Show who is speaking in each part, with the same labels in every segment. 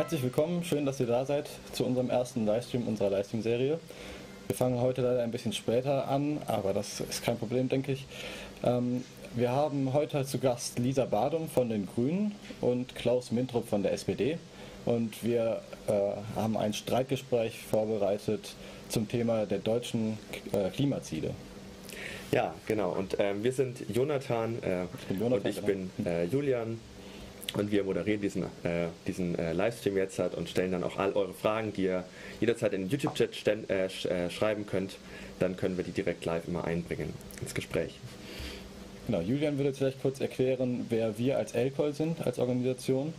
Speaker 1: Herzlich willkommen, schön, dass ihr da seid zu unserem ersten Livestream unserer Livestream-Serie. Wir fangen heute leider ein bisschen später an, aber das ist kein Problem, denke ich. Ähm, wir haben heute zu Gast Lisa Badum von den Grünen und Klaus Mintrup von der SPD. Und wir äh, haben ein Streitgespräch vorbereitet zum Thema der deutschen äh, Klimaziele.
Speaker 2: Ja, genau. Und ähm, wir sind Jonathan, äh, ich Jonathan und ich genau. bin äh, Julian. Und wir moderieren diesen, äh, diesen äh, Livestream jetzt halt und stellen dann auch all eure Fragen, die ihr jederzeit in den YouTube-Chat äh, sch äh, schreiben könnt. Dann können wir die direkt live immer einbringen ins Gespräch.
Speaker 1: Genau, Julian würde jetzt vielleicht kurz erklären, wer wir als Elkol sind, als Organisation.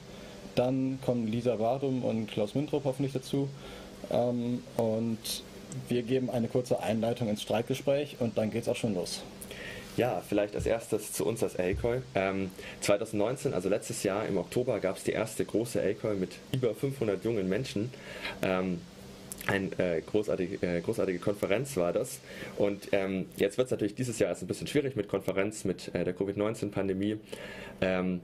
Speaker 1: Dann kommen Lisa Wardum und Klaus Müntrup hoffentlich dazu. Ähm, und wir geben eine kurze Einleitung ins Streitgespräch und dann geht es auch schon los.
Speaker 2: Ja, vielleicht als erstes zu uns als ACOI. Ähm, 2019, also letztes Jahr im Oktober, gab es die erste große ACOI mit über 500 jungen Menschen. Ähm, eine äh, großartige, äh, großartige Konferenz war das. Und ähm, jetzt wird es natürlich dieses Jahr ein bisschen schwierig mit Konferenz, mit äh, der Covid-19-Pandemie. Ähm,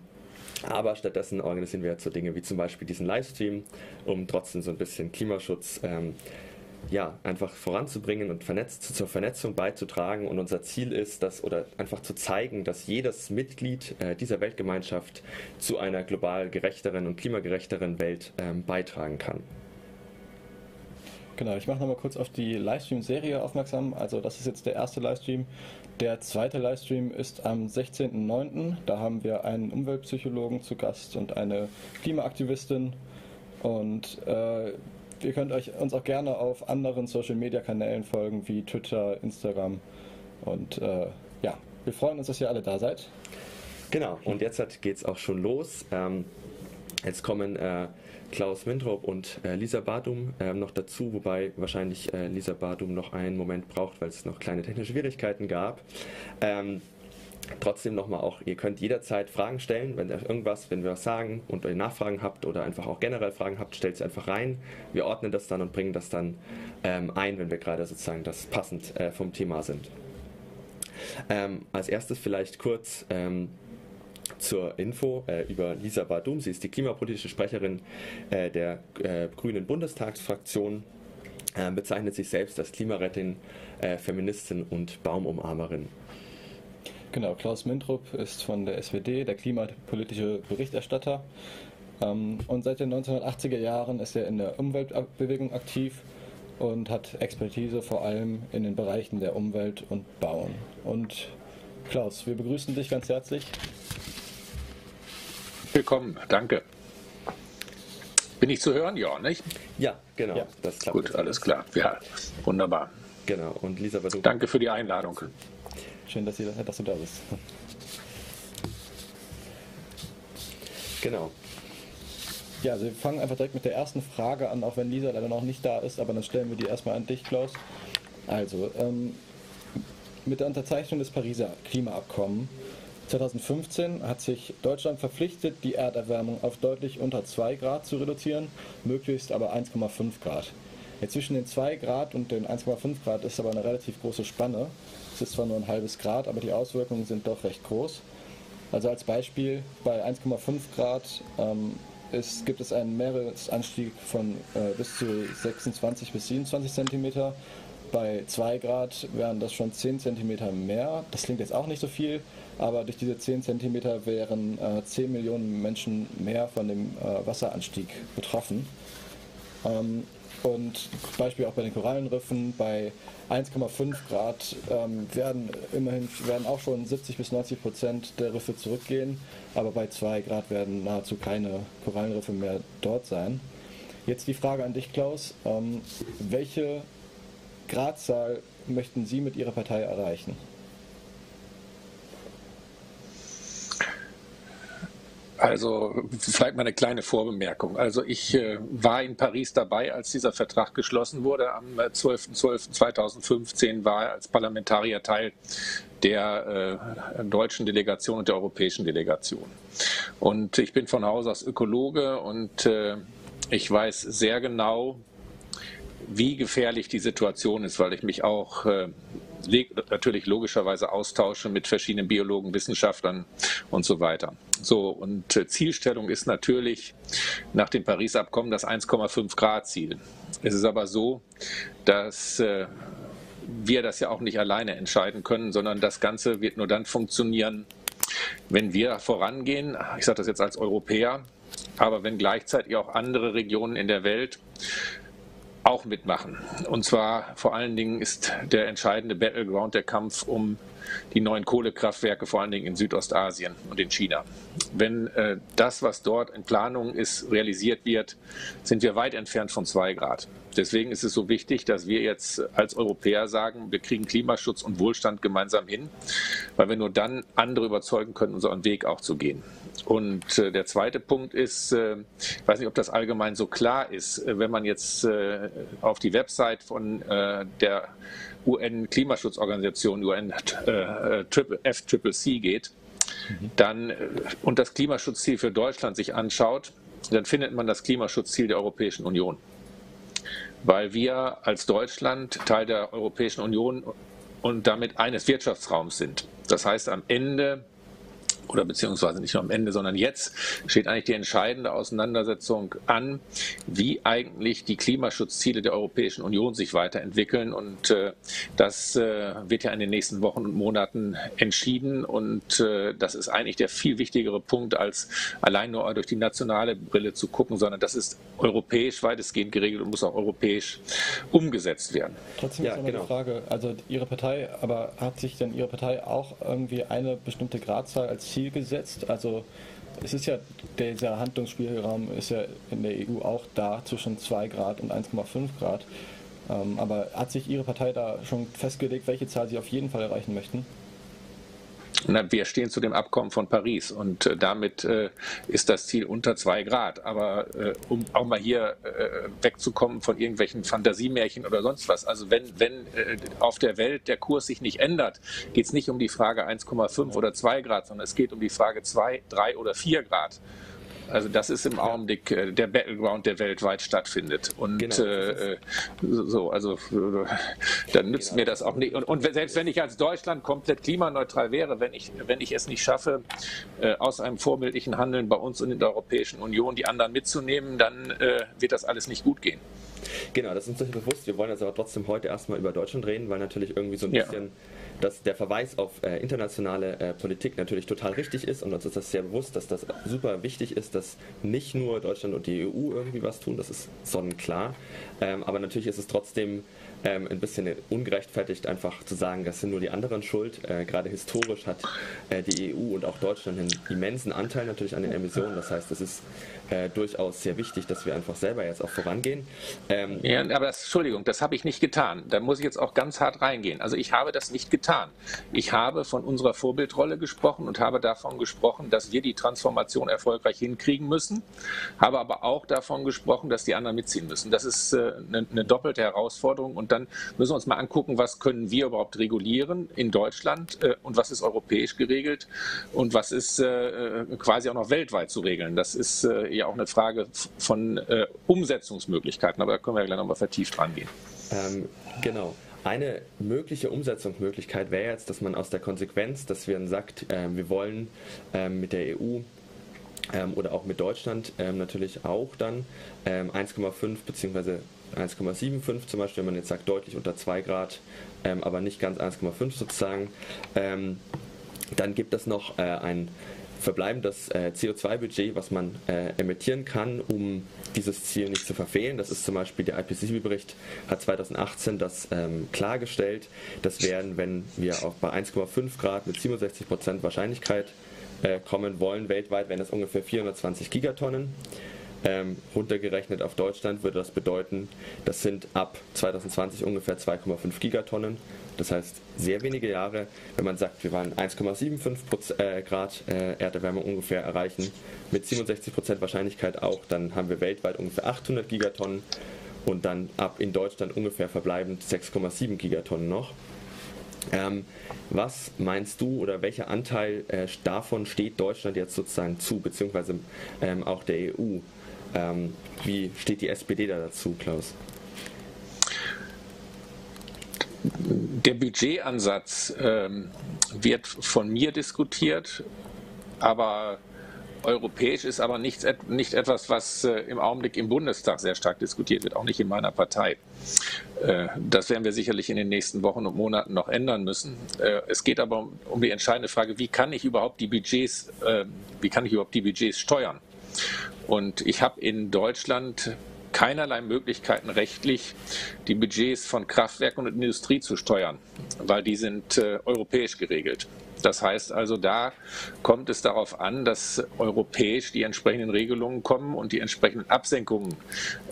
Speaker 2: aber stattdessen organisieren wir jetzt so Dinge wie zum Beispiel diesen Livestream, um trotzdem so ein bisschen Klimaschutz ähm, ja, einfach voranzubringen und vernetzt, zur Vernetzung beizutragen. Und unser Ziel ist, dass, oder einfach zu zeigen, dass jedes Mitglied äh, dieser Weltgemeinschaft zu einer global gerechteren und klimagerechteren Welt ähm, beitragen kann.
Speaker 1: Genau, ich mache nochmal kurz auf die Livestream-Serie aufmerksam. Also das ist jetzt der erste Livestream. Der zweite Livestream ist am 16.09. Da haben wir einen Umweltpsychologen zu Gast und eine Klimaaktivistin. Und äh, ihr könnt euch uns auch gerne auf anderen Social Media Kanälen folgen, wie Twitter, Instagram. Und äh, ja, wir freuen uns, dass ihr alle da seid.
Speaker 2: Genau, und jetzt geht es auch schon los. Ähm, jetzt kommen äh, Klaus Mintrop und äh, Lisa Badum äh, noch dazu, wobei wahrscheinlich äh, Lisa Badum noch einen Moment braucht, weil es noch kleine technische Schwierigkeiten gab. Ähm, Trotzdem nochmal auch, ihr könnt jederzeit Fragen stellen, wenn ihr irgendwas, wenn wir was sagen und ihr Nachfragen habt oder einfach auch generell Fragen habt, stellt sie einfach rein. Wir ordnen das dann und bringen das dann ähm, ein, wenn wir gerade sozusagen das passend äh, vom Thema sind. Ähm, als erstes vielleicht kurz ähm, zur Info äh, über Lisa Badum. Sie ist die klimapolitische Sprecherin äh, der äh, Grünen Bundestagsfraktion, äh, bezeichnet sich selbst als Klimarettin, äh, Feministin und Baumumarmerin.
Speaker 1: Genau, Klaus Mintrup ist von der SWD, der klimapolitische Berichterstatter. Ähm, und seit den 1980er Jahren ist er in der Umweltbewegung aktiv und hat Expertise vor allem in den Bereichen der Umwelt und Bauen. Und Klaus, wir begrüßen dich ganz herzlich.
Speaker 3: Willkommen, danke. Bin ich zu hören? Ja, nicht?
Speaker 2: Ja, genau. Ja.
Speaker 3: Das klappt Gut, alles klar. Ja, wunderbar.
Speaker 2: Genau. Und Lisa, du
Speaker 3: Danke für die Einladung.
Speaker 1: Schön, dass, ihr, dass du da bist.
Speaker 2: Genau.
Speaker 1: Ja, also wir fangen einfach direkt mit der ersten Frage an, auch wenn Lisa leider noch nicht da ist, aber dann stellen wir die erstmal an dich, Klaus. Also, ähm, mit der Unterzeichnung des Pariser Klimaabkommens 2015 hat sich Deutschland verpflichtet, die Erderwärmung auf deutlich unter 2 Grad zu reduzieren, möglichst aber 1,5 Grad. Jetzt zwischen den 2 Grad und den 1,5 Grad ist aber eine relativ große Spanne. Es ist zwar nur ein halbes Grad, aber die Auswirkungen sind doch recht groß. Also als Beispiel bei 1,5 Grad ähm, ist, gibt es einen Meeresanstieg von äh, bis zu 26 bis 27 Zentimeter. Bei 2 Grad wären das schon 10 Zentimeter mehr. Das klingt jetzt auch nicht so viel, aber durch diese 10 Zentimeter wären äh, 10 Millionen Menschen mehr von dem äh, Wasseranstieg betroffen. Ähm, und Beispiel auch bei den Korallenriffen, bei 1,5 Grad ähm, werden immerhin werden auch schon 70 bis 90 Prozent der Riffe zurückgehen, aber bei 2 Grad werden nahezu keine Korallenriffe mehr dort sein. Jetzt die Frage an dich, Klaus. Ähm, welche Gradzahl möchten Sie mit Ihrer Partei erreichen?
Speaker 3: Also vielleicht mal eine kleine Vorbemerkung. Also ich äh, war in Paris dabei, als dieser Vertrag geschlossen wurde. Am 12.12.2015 war er als Parlamentarier Teil der äh, deutschen Delegation und der europäischen Delegation. Und ich bin von Haus aus Ökologe und äh, ich weiß sehr genau, wie gefährlich die Situation ist, weil ich mich auch äh, natürlich logischerweise austausche mit verschiedenen Biologen, Wissenschaftlern und so weiter. So, und äh, Zielstellung ist natürlich nach dem Paris-Abkommen das 1,5 Grad Ziel. Es ist aber so, dass äh, wir das ja auch nicht alleine entscheiden können, sondern das Ganze wird nur dann funktionieren, wenn wir vorangehen. Ich sage das jetzt als Europäer, aber wenn gleichzeitig auch andere Regionen in der Welt auch mitmachen. Und zwar vor allen Dingen ist der entscheidende Battleground der Kampf um die neuen Kohlekraftwerke, vor allen Dingen in Südostasien und in China. Wenn äh, das, was dort in Planung ist, realisiert wird, sind wir weit entfernt von zwei Grad. Deswegen ist es so wichtig, dass wir jetzt als Europäer sagen, wir kriegen Klimaschutz und Wohlstand gemeinsam hin, weil wir nur dann andere überzeugen können, unseren Weg auch zu gehen. Und äh, der zweite Punkt ist, äh, ich weiß nicht, ob das allgemein so klar ist, wenn man jetzt auf die Website von der UN-Klimaschutzorganisation UNFCCC äh, geht, mhm. dann und das Klimaschutzziel für Deutschland sich anschaut, dann findet man das Klimaschutzziel der Europäischen Union. Weil wir als Deutschland Teil der Europäischen Union und damit eines Wirtschaftsraums sind. Das heißt, am Ende oder beziehungsweise nicht nur am Ende, sondern jetzt steht eigentlich die entscheidende Auseinandersetzung an, wie eigentlich die Klimaschutzziele der Europäischen Union sich weiterentwickeln. Und äh, das äh, wird ja in den nächsten Wochen und Monaten entschieden. Und äh, das ist eigentlich der viel wichtigere Punkt, als allein nur durch die nationale Brille zu gucken, sondern das ist europäisch weitestgehend geregelt und muss auch europäisch umgesetzt werden.
Speaker 1: Trotzdem ist ja, genau. eine Frage, also Ihre Partei, aber hat sich denn Ihre Partei auch irgendwie eine bestimmte Gradzahl als Ziel gesetzt. Also es ist ja, dieser Handlungsspielraum ist ja in der EU auch da zwischen 2 Grad und 1,5 Grad. Ähm, aber hat sich Ihre Partei da schon festgelegt, welche Zahl Sie auf jeden Fall erreichen möchten?
Speaker 3: Na, wir stehen zu dem Abkommen von Paris und äh, damit äh, ist das Ziel unter zwei Grad. Aber äh, um auch mal hier äh, wegzukommen von irgendwelchen Fantasiemärchen oder sonst was, also wenn, wenn äh, auf der Welt der Kurs sich nicht ändert, geht es nicht um die Frage 1,5 oder 2 Grad, sondern es geht um die Frage 2, 3 oder 4 Grad. Also das ist im Augenblick äh, der Battleground, der weltweit stattfindet. Und genau, äh, so, also äh, dann nützt genau. mir das auch nicht. Und, und, selbst wenn ich als Deutschland komplett klimaneutral wäre, wenn ich, wenn ich es nicht schaffe, äh, aus einem vorbildlichen Handeln bei uns und in der Europäischen Union die anderen mitzunehmen, dann äh, wird das alles nicht gut gehen.
Speaker 2: Genau, das ist uns bewusst. Wir wollen jetzt aber trotzdem heute erstmal über Deutschland reden, weil natürlich irgendwie so ein bisschen ja dass der Verweis auf äh, internationale äh, Politik natürlich total richtig ist und uns ist das sehr bewusst, dass das super wichtig ist, dass nicht nur Deutschland und die EU irgendwie was tun, das ist sonnenklar. Ähm, aber natürlich ist es trotzdem ähm, ein bisschen ungerechtfertigt, einfach zu sagen, das sind nur die anderen schuld. Äh, gerade historisch hat äh, die EU und auch Deutschland einen immensen Anteil natürlich an den Emissionen. Das heißt, es ist äh, durchaus sehr wichtig, dass wir einfach selber jetzt auch vorangehen.
Speaker 3: Ähm, ja, aber das, Entschuldigung, das habe ich nicht getan. Da muss ich jetzt auch ganz hart reingehen. Also ich habe das nicht getan. Ich habe von unserer Vorbildrolle gesprochen und habe davon gesprochen, dass wir die Transformation erfolgreich hinkriegen müssen, habe aber auch davon gesprochen, dass die anderen mitziehen müssen. Das ist äh, eine, eine doppelte Herausforderung und dann müssen wir uns mal angucken, was können wir überhaupt regulieren in Deutschland äh, und was ist europäisch geregelt und was ist äh, quasi auch noch weltweit zu regeln. Das ist äh, ja auch eine Frage von äh, Umsetzungsmöglichkeiten, aber da können wir ja gleich nochmal vertieft rangehen.
Speaker 2: Ähm, genau. Eine mögliche Umsetzungsmöglichkeit wäre jetzt, dass man aus der Konsequenz, dass wir sagt, äh, wir wollen äh, mit der EU ähm, oder auch mit Deutschland ähm, natürlich auch dann 1,5 ähm, bzw. 1,75 zum Beispiel, wenn man jetzt sagt deutlich unter 2 Grad, ähm, aber nicht ganz 1,5 sozusagen. Ähm, dann gibt es noch äh, ein verbleibendes äh, CO2-Budget, was man äh, emittieren kann, um dieses Ziel nicht zu verfehlen. Das ist zum Beispiel der IPCC-Bericht hat 2018 das ähm, klargestellt. Das werden, wenn wir auch bei 1,5 Grad mit 67 Prozent Wahrscheinlichkeit äh, kommen wollen, weltweit wären das ungefähr 420 Gigatonnen. Ähm, runtergerechnet auf Deutschland würde das bedeuten, das sind ab 2020 ungefähr 2,5 Gigatonnen. Das heißt, sehr wenige Jahre, wenn man sagt, wir wollen 1,75 äh, Grad äh, Erderwärmung ungefähr erreichen, mit 67 Prozent Wahrscheinlichkeit auch, dann haben wir weltweit ungefähr 800 Gigatonnen und dann ab in Deutschland ungefähr verbleibend 6,7 Gigatonnen noch. Ähm, was meinst du oder welcher Anteil äh, davon steht Deutschland jetzt sozusagen zu, beziehungsweise ähm, auch der EU? Ähm, wie steht die SPD da dazu, Klaus?
Speaker 3: der Budgetansatz ähm, wird von mir diskutiert, aber europäisch ist aber nicht, nicht etwas, was äh, im Augenblick im Bundestag sehr stark diskutiert wird, auch nicht in meiner Partei. Äh, das werden wir sicherlich in den nächsten Wochen und Monaten noch ändern müssen. Äh, es geht aber um, um die entscheidende Frage, wie kann ich überhaupt die Budgets, äh, wie kann ich überhaupt die Budgets steuern? Und ich habe in Deutschland keinerlei Möglichkeiten rechtlich, die Budgets von Kraftwerken und Industrie zu steuern, weil die sind äh, europäisch geregelt. Das heißt also, da kommt es darauf an, dass europäisch die entsprechenden Regelungen kommen und die entsprechenden Absenkungen.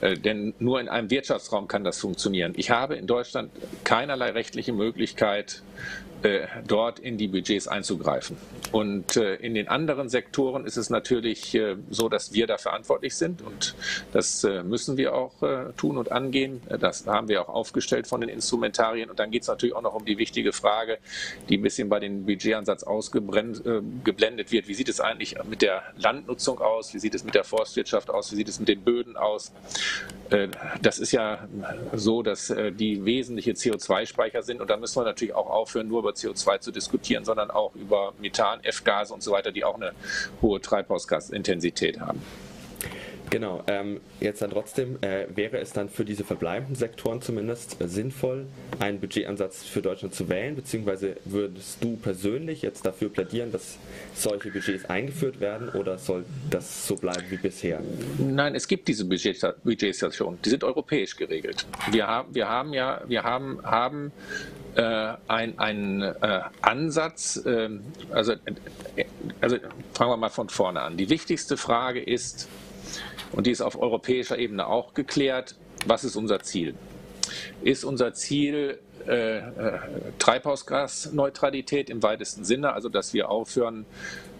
Speaker 3: Äh, denn nur in einem Wirtschaftsraum kann das funktionieren. Ich habe in Deutschland keinerlei rechtliche Möglichkeit, dort in die Budgets einzugreifen. Und äh, in den anderen Sektoren ist es natürlich äh, so, dass wir da verantwortlich sind und das müssen wir auch tun und angehen. Das haben wir auch aufgestellt von den Instrumentarien. Und dann geht es natürlich auch noch um die wichtige Frage, die ein bisschen bei dem Budgetansatz ausgeblendet wird. Wie sieht es eigentlich mit der Landnutzung aus? Wie sieht es mit der Forstwirtschaft aus? Wie sieht es mit den Böden aus? Das ist ja so, dass die wesentliche CO2-Speicher sind. Und da müssen wir natürlich auch aufhören, nur über CO2 zu diskutieren, sondern auch über Methan, F-Gase und so weiter, die auch eine hohe Treibhausgasintensität haben.
Speaker 2: Genau, ähm, jetzt dann trotzdem, äh, wäre es dann für diese verbleibenden Sektoren zumindest äh, sinnvoll, einen Budgetansatz für Deutschland zu wählen, beziehungsweise würdest du persönlich jetzt dafür plädieren, dass solche Budgets eingeführt werden oder soll das so bleiben wie bisher?
Speaker 3: Nein, es gibt diese Budgets, Budgets ja schon, die sind europäisch geregelt. Wir haben, wir haben ja, wir haben, haben äh, äh, Ansatz, äh, also, also fangen wir mal von vorne an. Die wichtigste Frage ist, und die ist auf europäischer Ebene auch geklärt, was ist unser Ziel? Ist unser Ziel äh, äh, Treibhausgasneutralität im weitesten Sinne, also dass wir aufhören,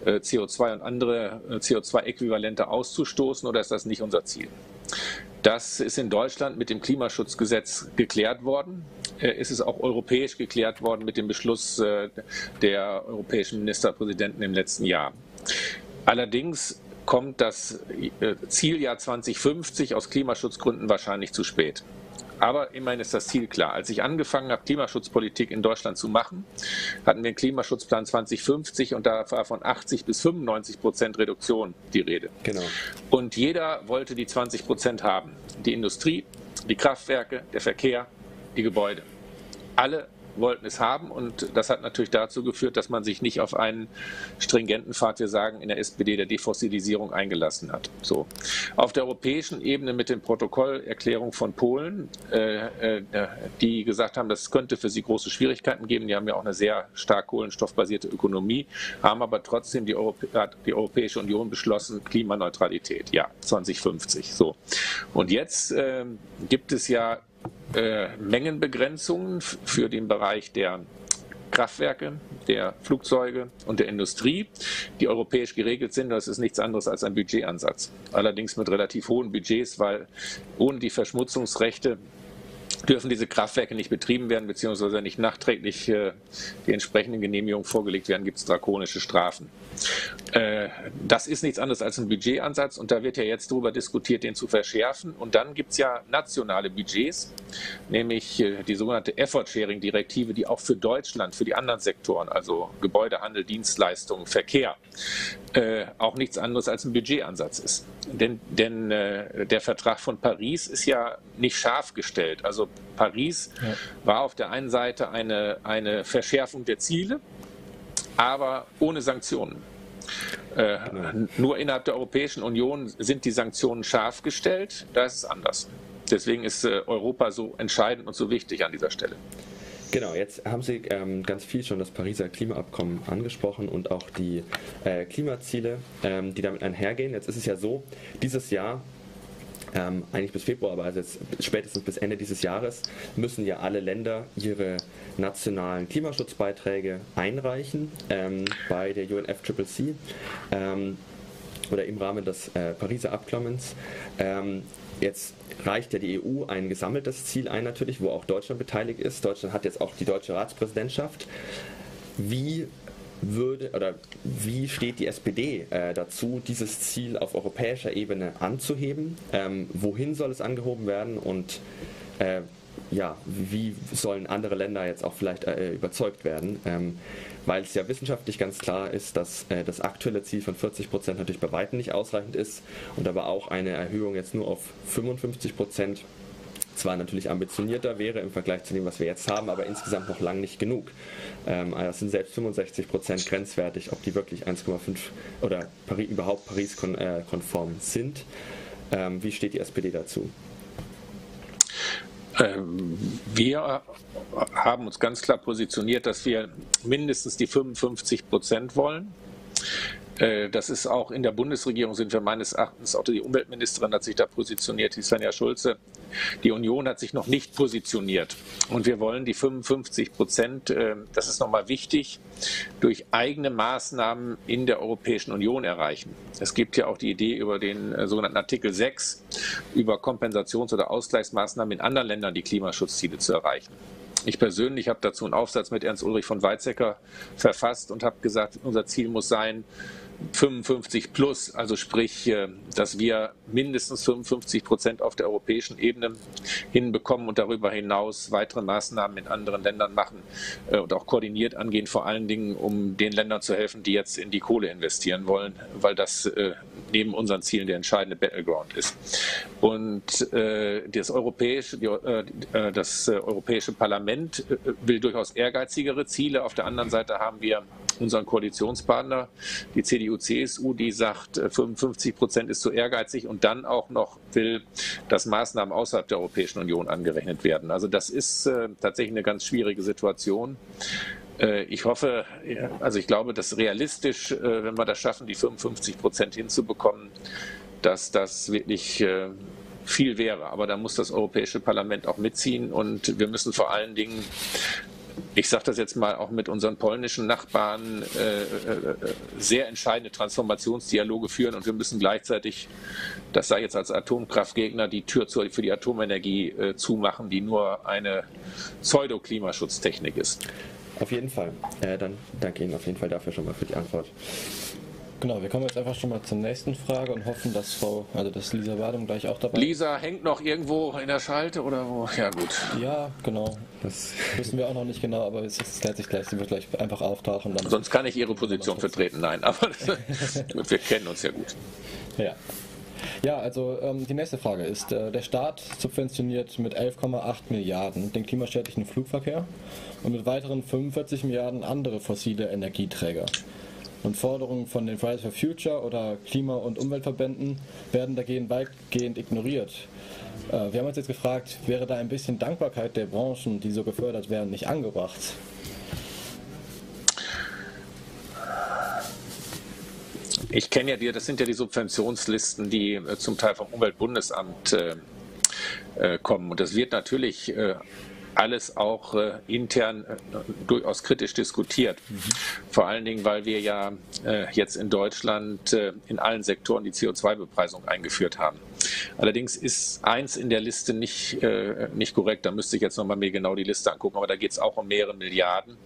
Speaker 3: äh, CO2 und andere äh, CO2-Äquivalente auszustoßen, oder ist das nicht unser Ziel? Das ist in Deutschland mit dem Klimaschutzgesetz geklärt worden. Äh, ist es auch europäisch geklärt worden mit dem Beschluss der europäischen Ministerpräsidenten im letzten Jahr. Allerdings kommt das äh, Zieljahr 2050 aus Klimaschutzgründen wahrscheinlich zu spät. Aber immerhin ist das Ziel klar. Als ich angefangen habe, Klimaschutzpolitik in Deutschland zu machen, hatten wir einen Klimaschutzplan 2050 und da war von 80 bis 95 Prozent Reduktion die Rede. Genau. Und jeder wollte die 20 Prozent haben. Die Industrie, die Kraftwerke, der Verkehr, die Gebäude. Alle wollten es haben und das hat natürlich dazu geführt, dass man sich nicht auf einen stringenten Pfad, wir sagen in der SPD, der Defossilisierung eingelassen hat. So. Auf der europäischen Ebene mit dem Protokollerklärung von Polen, äh, äh, die gesagt haben, das könnte für sie große Schwierigkeiten geben. Die haben ja auch eine sehr stark kohlenstoffbasierte Ökonomie, haben aber trotzdem die, Europä die Europäische Union beschlossen, Klimaneutralität, ja, 2050. So. Und jetzt äh, gibt es ja äh, Mengenbegrenzungen für den Bereich der Kraftwerke, der Flugzeuge und der Industrie, die europäisch geregelt sind. Das ist nichts anderes als ein Budgetansatz. Allerdings mit relativ hohen Budgets, weil ohne die Verschmutzungsrechte dürfen diese Kraftwerke nicht betrieben werden, beziehungsweise nicht nachträglich äh, die entsprechenden Genehmigungen vorgelegt werden, gibt es drakonische Strafen. Äh, das ist nichts anderes als ein Budgetansatz und da wird ja jetzt darüber diskutiert, den zu verschärfen. Und dann gibt es ja nationale Budgets, nämlich äh, die sogenannte Effort-Sharing-Direktive, die auch für Deutschland, für die anderen Sektoren, also Gebäudehandel, Dienstleistungen, Verkehr, äh, auch nichts anderes als ein Budgetansatz ist. Denn, denn äh, der Vertrag von Paris ist ja nicht scharf gestellt. Also Paris ja. war auf der einen Seite eine, eine Verschärfung der Ziele, aber ohne Sanktionen. Äh. Nur innerhalb der Europäischen Union sind die Sanktionen scharf gestellt, da ist es anders. Deswegen ist äh, Europa so entscheidend und so wichtig an dieser Stelle.
Speaker 2: Genau, jetzt haben Sie ähm, ganz viel schon das Pariser Klimaabkommen angesprochen und auch die äh, Klimaziele, ähm, die damit einhergehen. Jetzt ist es ja so, dieses Jahr ähm, eigentlich bis Februar, aber also jetzt spätestens bis Ende dieses Jahres müssen ja alle Länder ihre nationalen Klimaschutzbeiträge einreichen ähm, bei der UNFCCC ähm, oder im Rahmen des äh, Pariser Abkommens. Ähm, jetzt reicht ja die EU ein gesammeltes Ziel ein natürlich, wo auch Deutschland beteiligt ist. Deutschland hat jetzt auch die deutsche Ratspräsidentschaft. Wie würde oder wie steht die SPD äh, dazu, dieses Ziel auf europäischer Ebene anzuheben? Ähm, wohin soll es angehoben werden und äh, ja, wie sollen andere Länder jetzt auch vielleicht äh, überzeugt werden? Ähm, weil es ja wissenschaftlich ganz klar ist, dass äh, das aktuelle Ziel von 40 Prozent natürlich bei weitem nicht ausreichend ist und aber auch eine Erhöhung jetzt nur auf 55 Prozent zwar natürlich ambitionierter wäre im Vergleich zu dem, was wir jetzt haben, aber insgesamt noch lang nicht genug. Ähm, also das sind selbst 65 Prozent grenzwertig, ob die wirklich 1,5 oder Paris, überhaupt Paris-konform äh, sind. Ähm, wie steht die SPD dazu?
Speaker 3: Ähm, wir haben uns ganz klar positioniert, dass wir mindestens die 55 Prozent wollen. Äh, das ist auch in der Bundesregierung sind wir meines Erachtens, auch die Umweltministerin hat sich da positioniert, die Svenja Schulze. Die Union hat sich noch nicht positioniert. Und wir wollen die 55 Prozent, äh, das ist nochmal wichtig, durch eigene Maßnahmen in der Europäischen Union erreichen. Es gibt ja auch die Idee über den äh, sogenannten Artikel 6, über Kompensations- oder Ausgleichsmaßnahmen in anderen Ländern die Klimaschutzziele zu erreichen. Ich persönlich habe dazu einen Aufsatz mit Ernst Ulrich von Weizsäcker verfasst und habe gesagt, unser Ziel muss sein, 55 plus, also sprich, äh, dass wir mindestens 55 Prozent auf der europäischen Ebene hinbekommen und darüber hinaus weitere Maßnahmen in anderen Ländern machen äh, und auch koordiniert angehen, vor allen Dingen, um den Ländern zu helfen, die jetzt in die Kohle investieren wollen, weil das äh, neben unseren Zielen der entscheidende Battleground ist. Und das europäische, das europäische Parlament will durchaus ehrgeizigere Ziele. Auf der anderen Seite haben wir unseren Koalitionspartner, die CDU, CSU, die sagt, 55 äh, Prozent ist zu ehrgeizig und dann auch noch will, dass Maßnahmen außerhalb der Europäischen Union angerechnet werden. Also das ist äh, tatsächlich eine ganz schwierige Situation. Äh, ich hoffe, also ich glaube, dass realistisch, äh, wenn wir das schaffen, die 55 Prozent hinzubekommen, dass das wirklich viel wäre. Aber da muss das Europäische Parlament auch mitziehen und wir müssen vor allen Dingen ich sage das jetzt mal auch mit unseren polnischen Nachbarn, äh, äh, sehr entscheidende Transformationsdialoge führen und wir müssen gleichzeitig, das sei jetzt als Atomkraftgegner, die Tür zu, für die Atomenergie äh, zumachen, die nur eine Pseudo-Klimaschutztechnik ist.
Speaker 2: Auf jeden Fall. Äh, dann danke Ihnen auf jeden Fall dafür schon mal für die Antwort.
Speaker 1: Genau, wir kommen jetzt einfach schon mal zur nächsten Frage und hoffen, dass Frau, also dass Lisa Wadum gleich auch dabei
Speaker 3: ist. Lisa hängt noch irgendwo in der Schalte oder wo? Ja, gut.
Speaker 1: Ja, genau. Das wissen wir auch noch nicht genau, aber es klärt sich gleich. Sie wird gleich einfach auftauchen.
Speaker 3: Dann Sonst kann ich Ihre Position vertreten. Nein, aber wir kennen uns ja gut.
Speaker 1: Ja. Ja, also ähm, die nächste Frage ist, äh, der Staat subventioniert mit 11,8 Milliarden den klimaschädlichen Flugverkehr und mit weiteren 45 Milliarden andere fossile Energieträger und Forderungen von den Fridays for Future oder Klima- und Umweltverbänden werden dagegen weitgehend ignoriert. Äh, wir haben uns jetzt gefragt, wäre da ein bisschen Dankbarkeit der Branchen, die so gefördert werden, nicht angebracht?
Speaker 3: Ich kenne ja die, das sind ja die Subventionslisten, die äh, zum Teil vom Umweltbundesamt äh, kommen. Und das wird natürlich alles auch äh, intern äh, durchaus kritisch diskutiert. Mhm. Vor allen Dingen, weil wir ja äh, jetzt in Deutschland äh, in allen Sektoren die CO2-Bepreisung eingeführt haben. Allerdings ist eins in der Liste nicht, äh, nicht korrekt. Da müsste ich jetzt nochmal mir genau die Liste angucken, aber da geht es auch um mehrere Milliarden.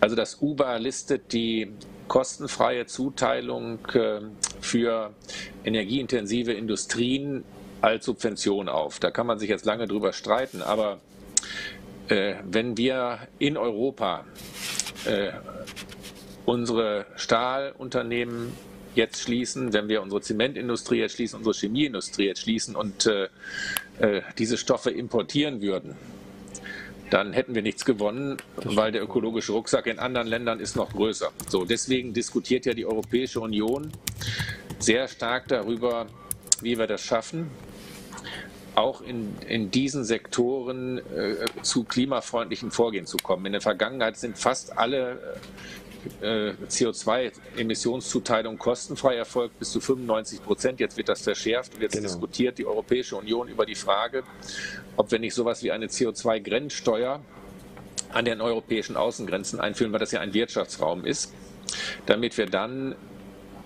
Speaker 3: Also das UBA listet die kostenfreie Zuteilung äh, für energieintensive Industrien als Subvention auf. Da kann man sich jetzt lange drüber streiten, aber wenn wir in Europa äh, unsere Stahlunternehmen jetzt schließen, wenn wir unsere Zementindustrie jetzt schließen, unsere Chemieindustrie jetzt schließen und äh, äh, diese Stoffe importieren würden, dann hätten wir nichts gewonnen, weil der ökologische Rucksack in anderen Ländern ist noch größer. So, deswegen diskutiert ja die Europäische Union sehr stark darüber, wie wir das schaffen, auch in, in diesen Sektoren äh, zu klimafreundlichen Vorgehen zu kommen. In der Vergangenheit sind fast alle äh, CO2-Emissionszuteilungen kostenfrei erfolgt, bis zu 95 Prozent. Jetzt wird das verschärft und jetzt genau. diskutiert die Europäische Union über die Frage, ob wir nicht sowas wie eine CO2-Grenzsteuer an den europäischen Außengrenzen einführen, weil das ja ein Wirtschaftsraum ist, damit wir dann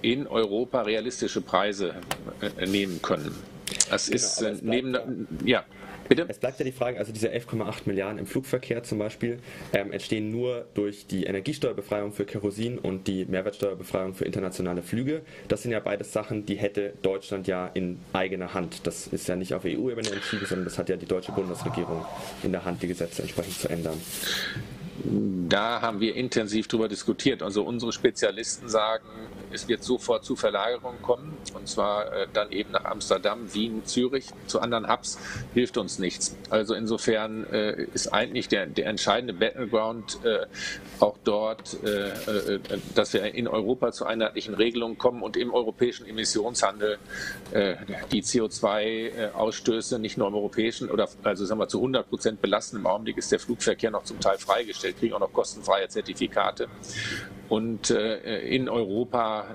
Speaker 3: in Europa realistische Preise äh, nehmen können. Das genau, ist äh, neben, ja.
Speaker 2: Bitte? Es bleibt ja die Frage, also diese 11,8 Milliarden im Flugverkehr zum Beispiel ähm, entstehen nur durch die Energiesteuerbefreiung für Kerosin und die Mehrwertsteuerbefreiung für internationale Flüge. Das sind ja beides Sachen, die hätte Deutschland ja in eigener Hand. Das ist ja nicht auf EU-Ebene entschieden, sondern das hat ja die deutsche Bundesregierung in der Hand, die Gesetze entsprechend zu ändern.
Speaker 3: Da haben wir intensiv darüber diskutiert. Also unsere Spezialisten sagen, es wird sofort zu Verlagerungen kommen, und zwar äh, dann eben nach Amsterdam, Wien, Zürich. Zu anderen Hubs hilft uns nichts. Also insofern äh, ist eigentlich der, der entscheidende Battleground äh, auch dort, dass wir in Europa zu einheitlichen Regelungen kommen und im europäischen Emissionshandel die CO2-Ausstöße nicht nur im europäischen oder also sagen wir zu 100 Prozent belasten. Im Augenblick ist der Flugverkehr noch zum Teil freigestellt, kriegen auch noch kostenfreie Zertifikate. Und in Europa,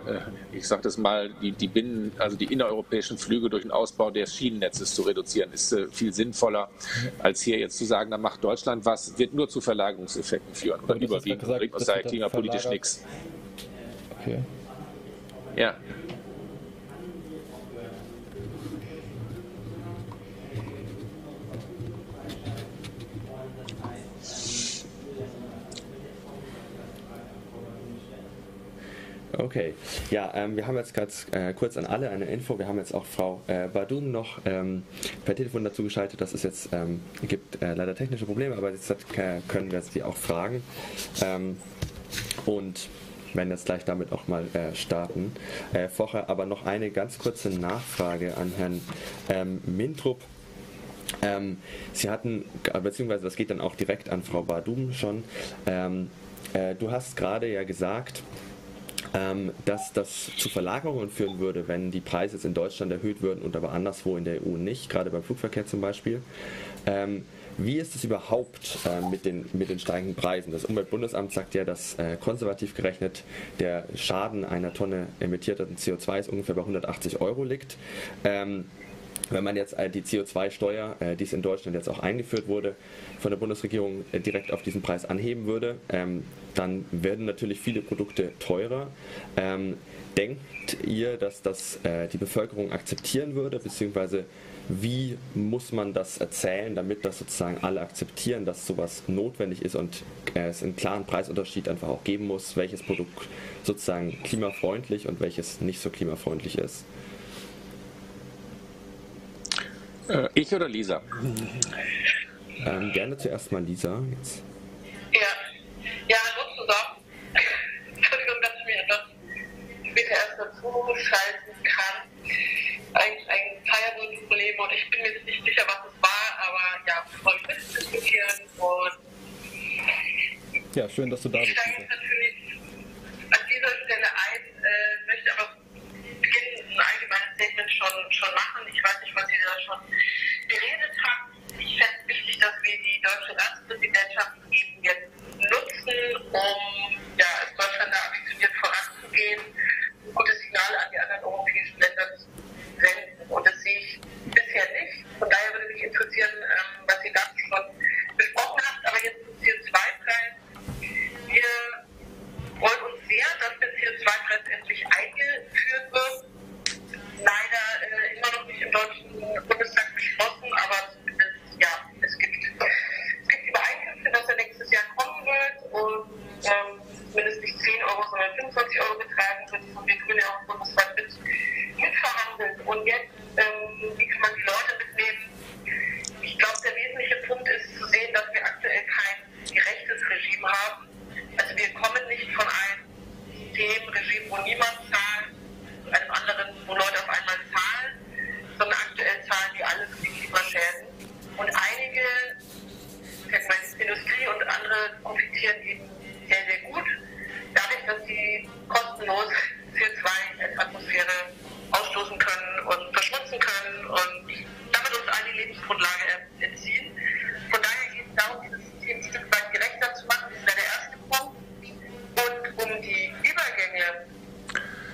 Speaker 3: ich sage das mal, die, die Binnen, also die innereuropäischen Flüge durch den Ausbau des Schienennetzes zu reduzieren, ist viel sinnvoller, als hier jetzt zu sagen, da macht Deutschland was, wird nur zu Verlagerungseffekten führen oder überwiegend. Gesagt, bringt uns daher klimapolitisch nichts. Okay. Ja.
Speaker 2: Okay, ja, ähm, wir haben jetzt ganz äh, kurz an alle eine Info. Wir haben jetzt auch Frau äh, Badum noch ähm, per Telefon dazu geschaltet. Das ist jetzt ähm, gibt äh, leider technische Probleme, aber jetzt können wir sie auch fragen. Ähm, und werden jetzt gleich damit auch mal äh, starten. Äh, vorher aber noch eine ganz kurze Nachfrage an Herrn ähm, Mintrup. Ähm, Sie hatten, beziehungsweise das geht dann auch direkt an Frau Badum schon. Äh, du hast gerade ja gesagt, ähm, dass das zu Verlagerungen führen würde, wenn die Preise jetzt in Deutschland erhöht würden und aber anderswo in der EU nicht, gerade beim Flugverkehr zum Beispiel. Ähm, wie ist es überhaupt äh, mit, den, mit den steigenden Preisen? Das Umweltbundesamt sagt ja, dass äh, konservativ gerechnet der Schaden einer Tonne emittierten CO2 ungefähr bei 180 Euro liegt. Ähm, wenn man jetzt äh, die CO2-Steuer, äh, die es in Deutschland jetzt auch eingeführt wurde, von der Bundesregierung äh, direkt auf diesen Preis anheben würde, ähm, dann werden natürlich viele Produkte teurer. Ähm, denkt ihr, dass das die Bevölkerung akzeptieren würde, beziehungsweise wie muss man das erzählen, damit das sozusagen alle akzeptieren, dass sowas notwendig ist und es einen klaren Preisunterschied einfach auch geben muss, welches Produkt sozusagen klimafreundlich und welches nicht so klimafreundlich ist?
Speaker 3: Äh, ich oder Lisa?
Speaker 2: Ähm, gerne zuerst mal Lisa. Jetzt.
Speaker 4: Ja, ja, hallo zusammen. Entschuldigung, dass ich mir etwas später erst dazu schalten kann. Eigentlich ein Firewall-Problem und ich bin mir nicht sicher, was es war, aber ja, wir wollen mitdiskutieren und
Speaker 1: ja, schön, dass du da bist.
Speaker 4: Ich natürlich an dieser Stelle ein, äh, möchte aber beginnen ein allgemeines Statement schon, schon machen. Ich weiß nicht, was Sie da schon geredet haben. Ich fände es wichtig, dass wir die deutsche Ratspräsidentschaft eben jetzt nutzen, um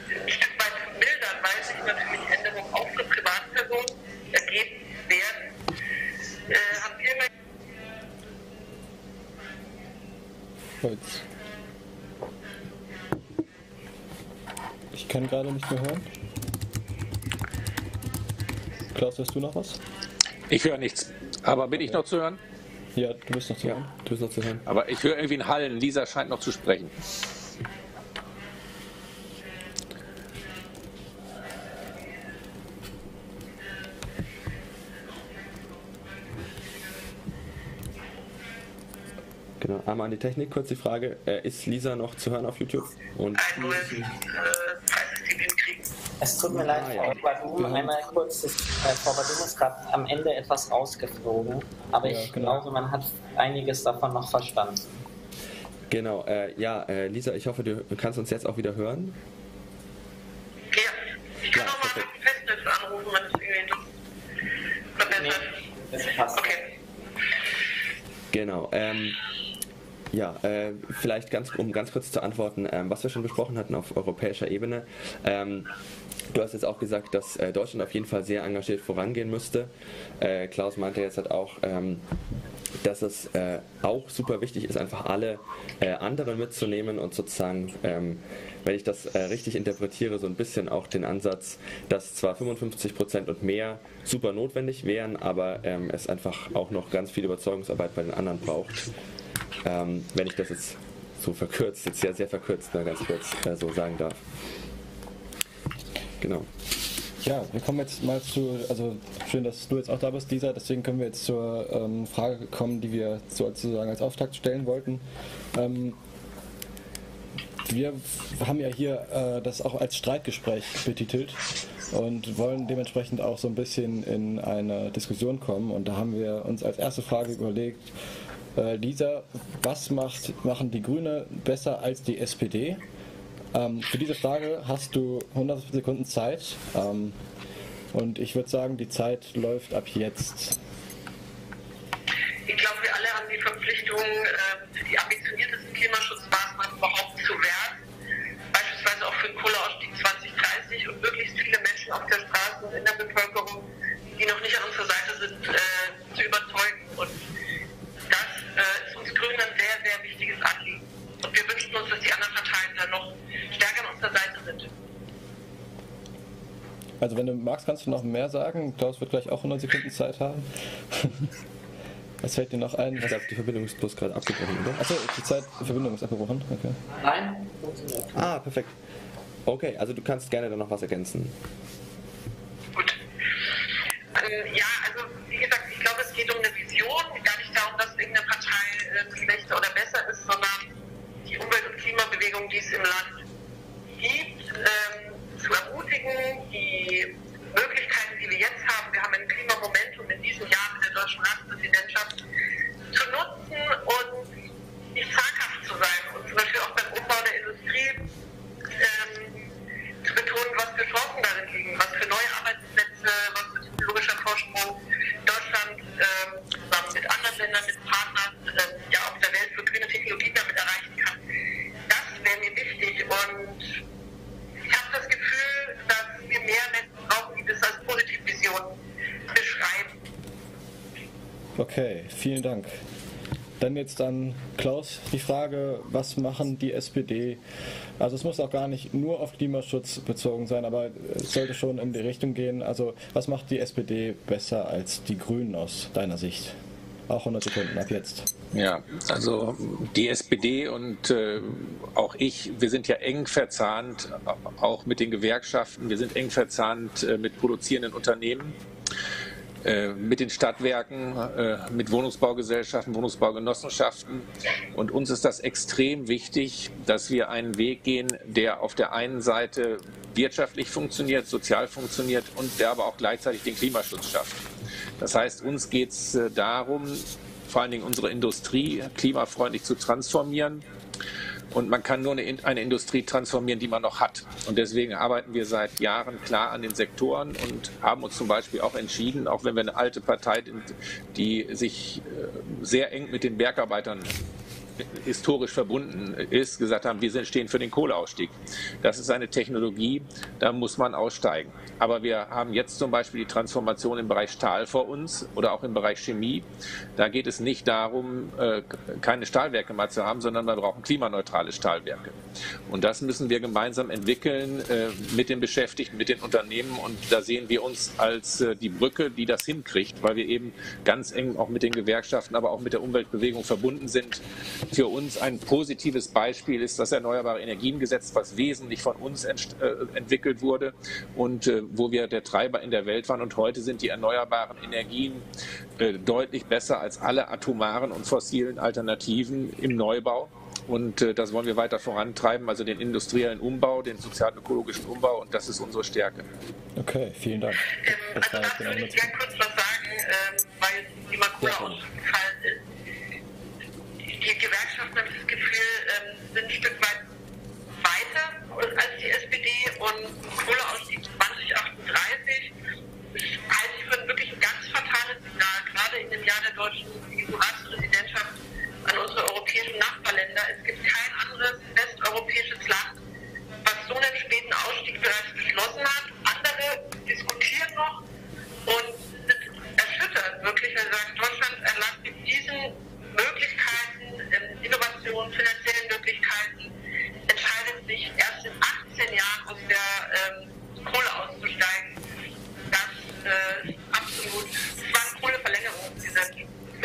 Speaker 4: ein Stück weit mildern, weil sich natürlich Änderungen auch für Privatpersonen ergeben werden, äh, haben wir immer.
Speaker 1: Holz. Ich kann gerade nicht mehr hören. Klaus, hörst du noch was?
Speaker 3: Ich höre nichts. Aber bin ich noch zu hören?
Speaker 1: Ja, du bist noch zu hören.
Speaker 2: Du bist noch zu hören.
Speaker 3: Aber ich höre irgendwie einen Hallen. Lisa scheint noch zu sprechen.
Speaker 2: Einmal an die Technik, kurz die Frage, äh, ist Lisa noch zu hören auf YouTube? Und
Speaker 4: Also, äh, es
Speaker 5: tut mir leid,
Speaker 2: Ah,
Speaker 5: Frau
Speaker 2: ja.
Speaker 5: Badum, einmal kurz, das, äh, Frau Badum ist gerade am Ende etwas rausgeflogen, aber
Speaker 1: Ja,
Speaker 5: ich
Speaker 1: genau.
Speaker 5: glaube, man hat einiges davon noch verstanden.
Speaker 2: genau, äh, ja, äh, Lisa, ich hoffe, du kannst uns jetzt auch wieder hören.
Speaker 4: Ja, ich kann
Speaker 2: Ja,
Speaker 4: auch mal
Speaker 2: perfekt.
Speaker 4: mit dem Festnetz anrufen, wenn es irgendwie verbessert.
Speaker 5: Das passt.
Speaker 4: Okay.
Speaker 2: Genau. Ähm, ja, äh, vielleicht ganz, um ganz kurz zu antworten, ähm, was wir schon besprochen hatten auf europäischer Ebene. Ähm, du hast jetzt auch gesagt, dass äh, Deutschland auf jeden Fall sehr engagiert vorangehen müsste. Äh, Klaus meinte jetzt halt auch, ähm, dass es äh, auch super wichtig ist, einfach alle äh, anderen mitzunehmen und sozusagen, ähm, wenn ich das äh, richtig interpretiere, so ein bisschen auch den Ansatz, dass zwar 55 Prozent und mehr super notwendig wären, aber ähm, es einfach auch noch ganz viel Überzeugungsarbeit bei den anderen braucht. Ähm, wenn ich das jetzt so verkürzt, jetzt sehr, sehr verkürzt, nur ganz kurz äh, so sagen darf. Genau.
Speaker 1: Ja, wir kommen jetzt mal zu, also schön, dass du jetzt auch da bist, Lisa, deswegen können wir jetzt zur ähm, Frage kommen, die wir sozusagen als Auftakt stellen wollten. Ähm, wir haben ja hier äh, das auch als Streitgespräch betitelt und wollen dementsprechend auch so ein bisschen in eine Diskussion kommen und da haben wir uns als erste Frage überlegt, äh, Lisa, was macht, machen die Grüne besser als die SPD? Ähm, für diese Frage hast du 100 Sekunden Zeit. Ähm, und ich würde sagen, die Zeit läuft ab jetzt.
Speaker 4: Ich glaube, wir alle haben die Verpflichtung, äh, die ambitioniertesten Klimaschutzmaßnahmen überhaupt zu werden. Beispielsweise auch für den Kohleausstieg 2030 und möglichst viele Menschen auf der Straße und in der Bevölkerung, die noch nicht an unserer Seite sind, äh, zu überzeugen. Und das äh, ist uns Grünen ein sehr, sehr wichtiges Anliegen. Und wir wünschen uns, dass die anderen Parteien dann noch stärker an unserer Seite sind.
Speaker 1: Also wenn du magst, kannst du noch mehr sagen. Klaus wird gleich auch 100 Sekunden Zeit haben. Was fällt dir noch ein?
Speaker 2: Ich glaube, die Verbindung ist bloß gerade abgebrochen, oder?
Speaker 1: Achso, die Zeit, die Verbindung ist abgebrochen. Okay.
Speaker 5: Nein, funktioniert.
Speaker 2: Ah, perfekt. Okay, also du kannst gerne dann noch was ergänzen.
Speaker 4: Gut. Ähm, ja, also wie gesagt, ich glaube, es geht um eine Vision, gar nicht darum, dass irgendeine Partei äh, schlechter oder besser ist, sondern Klimabewegung, die es im Land gibt, ähm, zu ermutigen, die Möglichkeiten, die wir jetzt haben, wir haben ein Klimamomentum in diesem Jahr mit der deutschen Ratspräsidentschaft, zu nutzen und nicht zaghaft zu sein und zum Beispiel auch beim Umbau der Industrie ähm, zu betonen, was für Chancen darin liegen, was für neue Arbeitsplätze, was für technologischer Vorsprung Deutschland ähm, zusammen mit anderen Ländern, mit Partnern ähm, ja auf der Welt für grüne Technologien damit erreichen kann. Wäre mir wichtig und ich habe das Gefühl, dass wir mehr Menschen brauchen, die das als Positivvision beschreiben.
Speaker 1: Okay, vielen Dank. Dann jetzt an Klaus die Frage, was machen die SPD? Also es muss auch gar nicht nur auf Klimaschutz bezogen sein, aber es sollte schon in die Richtung gehen. Also was macht die SPD besser als die Grünen aus deiner Sicht? Auch 100 Sekunden ab jetzt.
Speaker 3: Ja, also die SPD und äh, auch ich, wir sind ja eng verzahnt, auch mit den Gewerkschaften, wir sind eng verzahnt äh, mit produzierenden Unternehmen, äh, mit den Stadtwerken, äh, mit Wohnungsbaugesellschaften, Wohnungsbaugenossenschaften. Und uns ist das extrem wichtig, dass wir einen Weg gehen, der auf der einen Seite wirtschaftlich funktioniert, sozial funktioniert und der aber auch gleichzeitig den Klimaschutz schafft. Das heißt, uns geht es äh, darum, vor allen Dingen unsere Industrie klimafreundlich zu transformieren. Und man kann nur eine, In- eine Industrie transformieren, die man noch hat. Und deswegen arbeiten wir seit Jahren klar an den Sektoren und haben uns zum Beispiel auch entschieden, auch wenn wir eine alte Partei sind, die sich äh, sehr eng mit den Bergarbeitern historisch verbunden ist, gesagt haben, wir stehen für den Kohleausstieg. Das ist eine Technologie, da muss man aussteigen. Aber wir haben jetzt zum Beispiel die Transformation im Bereich Stahl vor uns oder auch im Bereich Chemie. Da geht es nicht darum, äh, keine Stahlwerke mehr zu haben, sondern wir brauchen klimaneutrale Stahlwerke. Und das müssen wir gemeinsam entwickeln äh, mit den Beschäftigten, mit den Unternehmen. Und da sehen wir uns als äh, die Brücke, die das hinkriegt, weil wir eben ganz eng auch mit den Gewerkschaften, aber auch mit der Umweltbewegung verbunden sind. Für uns ein positives Beispiel ist das Erneuerbare Energiengesetz, was wesentlich von uns ent entwickelt wurde und wo wir der Treiber in der Welt waren. Und heute sind die erneuerbaren Energien deutlich besser als alle atomaren und fossilen Alternativen im Neubau. Und äh, das wollen wir weiter vorantreiben, also den industriellen Umbau, den sozial-ökologischen Umbau und das ist unsere Stärke.
Speaker 1: Okay, vielen Dank.
Speaker 4: Ähm, also dazu würde ich gerne kurz was sagen, ähm, weil Thema Kohle ja. ausgefallen ist. Die Gewerkschaften, habe das Gefühl, ähm, sind ein Stück weit weiter als die SPD und Kohleausstieg 2038 halte ich für ein wirklich ganz fatales Signal, gerade in dem Jahr der deutschen EU-Ratspräsidentschaft an unsere europäischen Nachbarländer. Es gibt kein anderes westeuropäisches Land, was so einen späten Ausstieg bereits beschlossen hat. Andere diskutieren noch und sind erschüttert, wirklich, wenn sie sagen, Deutschland erlangt mit diesen Möglichkeiten, ähm, Innovationen, finanziellen Möglichkeiten, entscheidet sich erst in 18 Jahren aus der ähm, Kohle auszusteigen. Das äh, ist absolut, das war eine coole Verlängerung dieser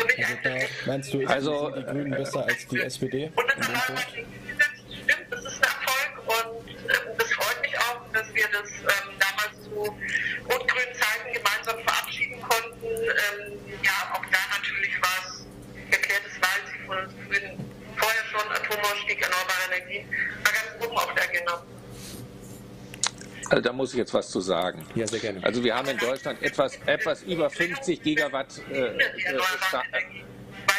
Speaker 1: also da meinst du, also, die Grünen besser als die SPD?
Speaker 4: Und das stimmt, das ist ein Erfolg und äh, das freut mich auch, dass wir das ähm, damals zu rot-grünen Zeiten gemeinsam verabschieden konnten. Ähm, ja, auch da natürlich war es erklärtes Wahlziel von uns Grünen vorher schon Atomausstieg erneuerbare Energien, war ganz oben auf der Agenda.
Speaker 3: Also da muss ich jetzt was zu sagen.
Speaker 2: Ja, sehr gerne.
Speaker 3: Also wir haben in Deutschland etwas, etwas über 50 Gigawatt. Äh, äh,
Speaker 4: weil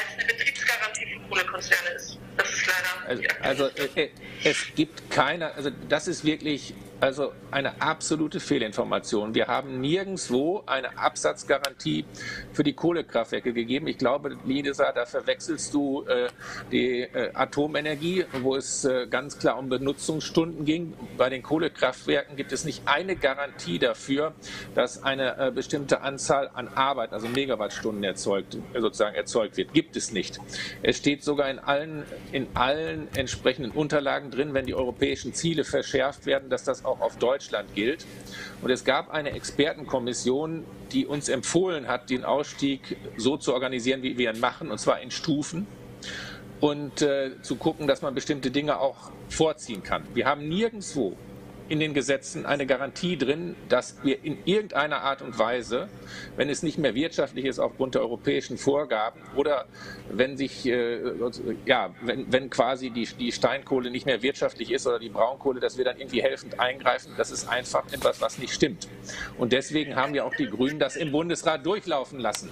Speaker 4: es eine Betriebsgarantie für Kohlekonzerne ist. Das ist leider.
Speaker 3: Also, also äh, äh, es gibt keine, also das ist wirklich also eine absolute Fehlinformation. Wir haben nirgendwo eine Absatzgarantie für die Kohlekraftwerke gegeben. Ich glaube, Lisa, da verwechselst du äh, die äh, Atomenergie, wo es äh, ganz klar um Benutzungsstunden ging. Bei den Kohlekraftwerken gibt es nicht eine Garantie dafür, dass eine äh, bestimmte Anzahl an Arbeit, also Megawattstunden erzeugt, sozusagen erzeugt wird. Gibt es nicht. Es steht sogar in allen, in allen entsprechenden Unterlagen drin, wenn die europäischen Ziele verschärft werden, dass das auch auf Deutschland gilt. Und es gab eine Expertenkommission, die uns empfohlen hat, den Ausstieg so zu organisieren, wie wir ihn machen, und zwar in Stufen und äh, zu gucken, dass man bestimmte Dinge auch vorziehen kann. Wir haben nirgendwo in den Gesetzen eine Garantie drin, dass wir in irgendeiner Art und Weise, wenn es nicht mehr wirtschaftlich ist aufgrund der europäischen Vorgaben oder wenn sich, äh, ja, wenn, wenn quasi die, die Steinkohle nicht mehr wirtschaftlich ist oder die Braunkohle, dass wir dann irgendwie helfend eingreifen, das ist einfach etwas, was nicht stimmt. Und deswegen haben ja auch die Grünen das im Bundesrat durchlaufen lassen.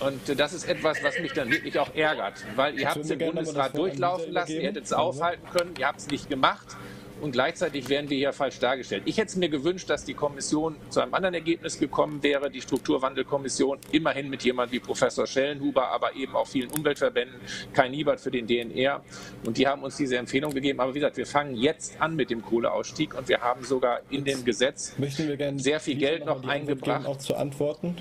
Speaker 3: Und das ist etwas, was mich dann wirklich auch ärgert, weil ihr habt es im Bundesrat durchlaufen lassen, ihr hättet es aufhalten können, ihr habt es nicht gemacht und gleichzeitig werden wir hier falsch dargestellt. Ich hätte es mir gewünscht, dass die Kommission zu einem anderen Ergebnis gekommen wäre, die Strukturwandelkommission, immerhin mit jemand wie Professor Schellenhuber, aber eben auch vielen Umweltverbänden, Kai Niebert für den DNR. Und die haben uns diese Empfehlung gegeben. Aber wie gesagt, wir fangen jetzt an mit dem Kohleausstieg und wir haben sogar in dem Gesetz sehr viel Geld noch eingebracht.
Speaker 1: Auch zu antworten.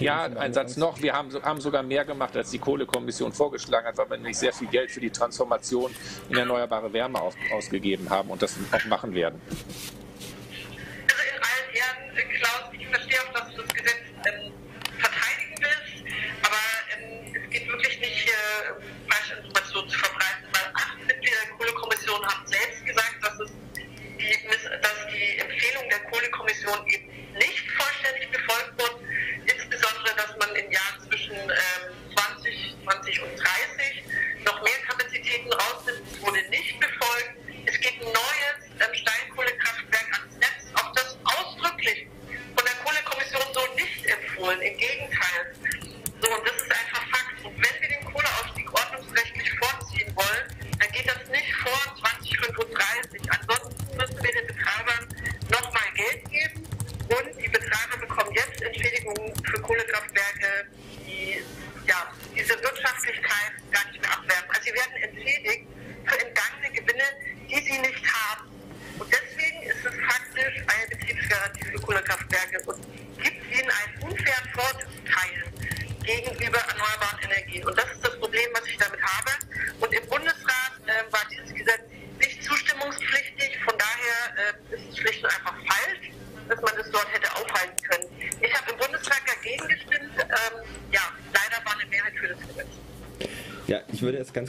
Speaker 3: Ja, ein Satz noch. Wir haben, haben, sogar mehr gemacht, als die Kohlekommission vorgeschlagen hat, weil wir nämlich sehr viel Geld für die Transformation in erneuerbare Wärme aus, ausgegeben haben und das auch machen werden.
Speaker 4: Also in allen Ehren, äh, Klaus, ich verstehe auch, dass du das Gesetz ähm, verteidigen willst, aber ähm, es geht wirklich nicht, äh, falsche Informationen zu verbreiten, weil acht Mitglieder der Kohlekommission haben selbst gesagt, dass, es die, dass die Empfehlung der Kohlekommission eben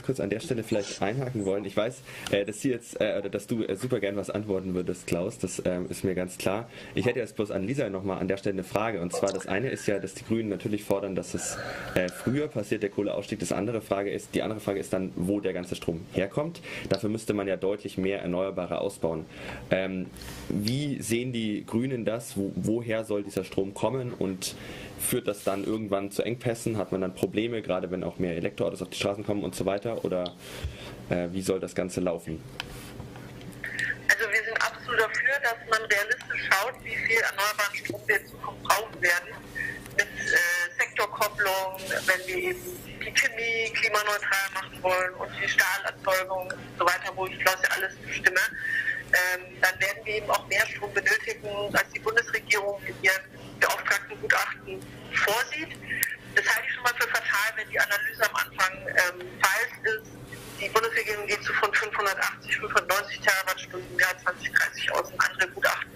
Speaker 2: kurz an der Stelle vielleicht einhaken wollen. Ich weiß, äh, dass, Sie jetzt, äh, dass du äh, super gern was antworten würdest, Klaus. Das ähm, ist mir ganz klar. Ich hätte jetzt bloß an Lisa nochmal an der Stelle eine Frage. Und zwar, das eine ist ja, dass die Grünen natürlich fordern, dass es früher passiert, der Kohleausstieg. Das andere Frage ist, die andere Frage ist dann, wo der ganze Strom herkommt. Dafür müsste man ja deutlich mehr Erneuerbare ausbauen. Ähm, wie sehen die Grünen das? Wo, woher soll dieser Strom kommen? Und führt das dann irgendwann zu Engpässen? Hat man dann Probleme, gerade wenn auch mehr Elektroautos auf die Straßen kommen und so weiter? Oder äh, wie soll das Ganze laufen?
Speaker 4: Also wir sind absolut dafür, dass man realistisch schaut, wie viel erneuerbaren Strom wir in Zukunft brauchen werden. Mit äh, Sektorkopplung, wenn wir eben die Chemie klimaneutral machen wollen und die Stahlerzeugung und so weiter, wo ich Klaus ja alles zustimme, ähm, dann werden wir eben auch mehr Strom benötigen, als die Bundesregierung in ihren beauftragten Gutachten vorsieht. Das halte ich schon mal für fatal, wenn die Analyse am Anfang ähm, falsch ist. Die Bundesregierung geht zu von 580, 590 Terawattstunden im Jahr 2030 aus und andere Gutachten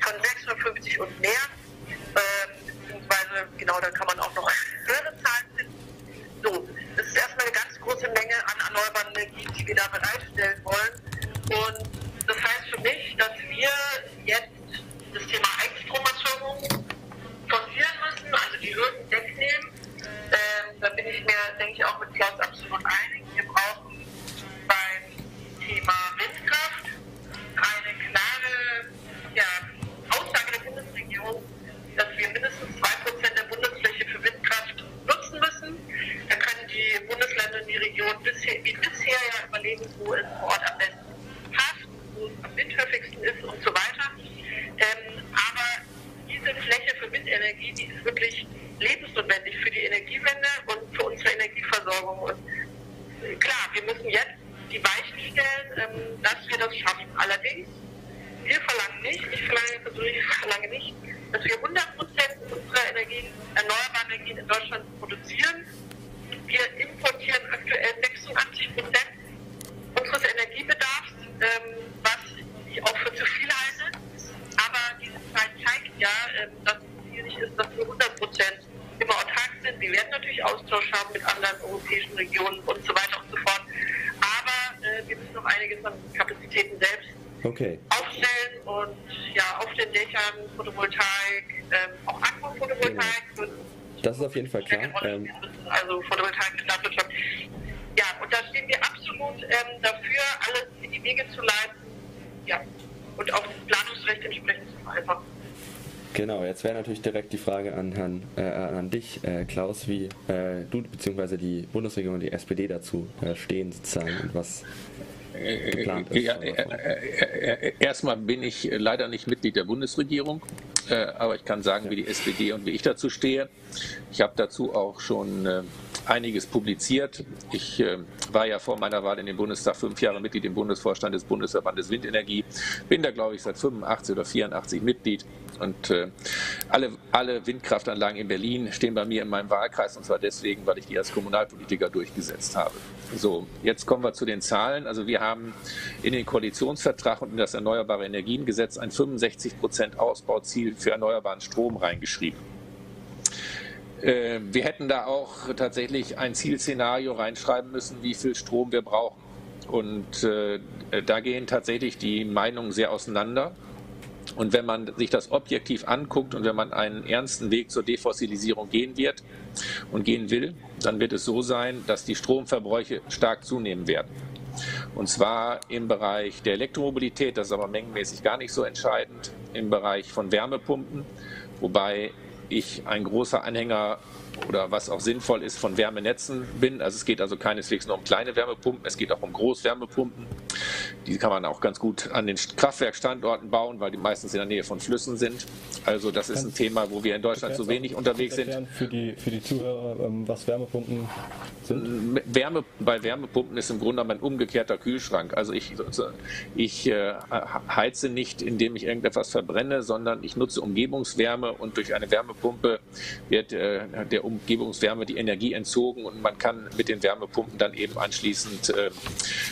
Speaker 4: von 650 und mehr. Ähm, genau, da kann man auch noch höhere Zahlen finden. So, das ist erstmal eine ganz große Menge an erneuerbaren Energien, die wir da bereitstellen wollen. Und das heißt für mich, dass wir jetzt das Thema Eigenstromerzeugung forcieren müssen, also die Hürden wegnehmen. Ähm, da bin ich mir, denke ich, auch mit Klaus absolut einig. Wir brauchen beim Thema Windkraft eine klare ja, Aussage der Bundesregierung, dass wir mindestens 2% der Bundesfläche für Windkraft nutzen müssen. Da können die Bundesländer und die Region bisher, wie bisher ja überlegen, wo es vor Ort am besten passt, wo es am windhöfigsten ist und so weiter. Ähm, aber Fläche für Windenergie, die ist wirklich lebensnotwendig für die Energiewende und für unsere Energieversorgung. Und äh, klar, wir müssen jetzt die Weichen stellen, ähm, dass wir das schaffen. Allerdings, wir verlangen nicht, ich verlange persönlich verlange nicht, dass wir 100 Prozent unserer Energien, erneuerbaren Energien in Deutschland produzieren. Wir importieren aktuell 86 Prozent unseres Energiebedarfs, ähm, was ich auch für zu viel halte. Aber diese Zeit zeigt ja, ähm, dass es schwierig ist, dass wir 100 Prozent immer autark sind. Wir werden natürlich Austausch haben mit anderen europäischen Regionen und so weiter und so fort. Aber äh, wir müssen noch einiges an Kapazitäten selbst
Speaker 2: Okay.
Speaker 4: aufstellen und ja, auf den Dächern Photovoltaik, ähm, auch Akkuphotovoltaik. wird
Speaker 2: Das ist auf jeden Fall klar. Ähm,
Speaker 4: Also Photovoltaik in Landwirtschaft. Ja, und da stehen wir absolut ähm, dafür, alles in die Wege zu leiten. Ja, und auch das Planungsrecht entsprechend zu vereinfachen.
Speaker 2: Genau, jetzt wäre natürlich direkt die Frage an Herrn, äh, an dich, äh, Klaus, wie äh, du bzw. die Bundesregierung und die SPD dazu äh, stehen sozusagen und was geplant ist.
Speaker 3: Ja, äh, äh, äh, erstmal bin ich leider nicht Mitglied der Bundesregierung, äh, aber ich kann sagen, wie die SPD und wie ich dazu stehe. Ich habe dazu auch schon äh, einiges publiziert. Ich äh, war ja vor meiner Wahl in den Bundestag fünf Jahre Mitglied im Bundesvorstand des Bundesverbandes Windenergie. Bin da, glaube ich, seit 85 oder 84 Mitglied. Und äh, alle, alle Windkraftanlagen in Berlin stehen bei mir in meinem Wahlkreis und zwar deswegen, weil ich die als Kommunalpolitiker durchgesetzt habe. So, jetzt kommen wir zu den Zahlen. Also wir haben in den Koalitionsvertrag und in das Erneuerbare Energiengesetz ein 65 Prozent Ausbauziel für erneuerbaren Strom reingeschrieben. Äh, Wir hätten da auch tatsächlich ein Zielszenario reinschreiben müssen, wie viel Strom wir brauchen. Und äh, da gehen tatsächlich die Meinungen sehr auseinander. Und wenn man sich das objektiv anguckt und wenn man einen ernsten Weg zur Defossilisierung gehen wird und gehen will, dann wird es so sein, dass die Stromverbräuche stark zunehmen werden. Und zwar im Bereich der Elektromobilität, das ist aber mengenmäßig gar nicht so entscheidend, im Bereich von Wärmepumpen, wobei ich ein großer Anhänger oder was auch sinnvoll ist von Wärmenetzen bin. Also es geht also keineswegs nur um kleine Wärmepumpen, es geht auch um Großwärmepumpen. die kann man auch ganz gut an den Kraftwerkstandorten bauen, weil die meistens in der Nähe von Flüssen sind. Also das ist ein Thema, wo wir in Deutschland zu wenig unterwegs sind.
Speaker 1: Für die, für die Zuhörer, ähm, was Wärmepumpen sind?
Speaker 3: Wärme, bei Wärmepumpen ist im Grunde genommen ein umgekehrter Kühlschrank. Also ich, ich äh, heize nicht, indem ich irgendetwas verbrenne, sondern ich nutze Umgebungswärme und durch eine Wärmepumpe wird äh, der Umgebungswärme die Energie entzogen und man kann mit den Wärmepumpen dann eben anschließend äh,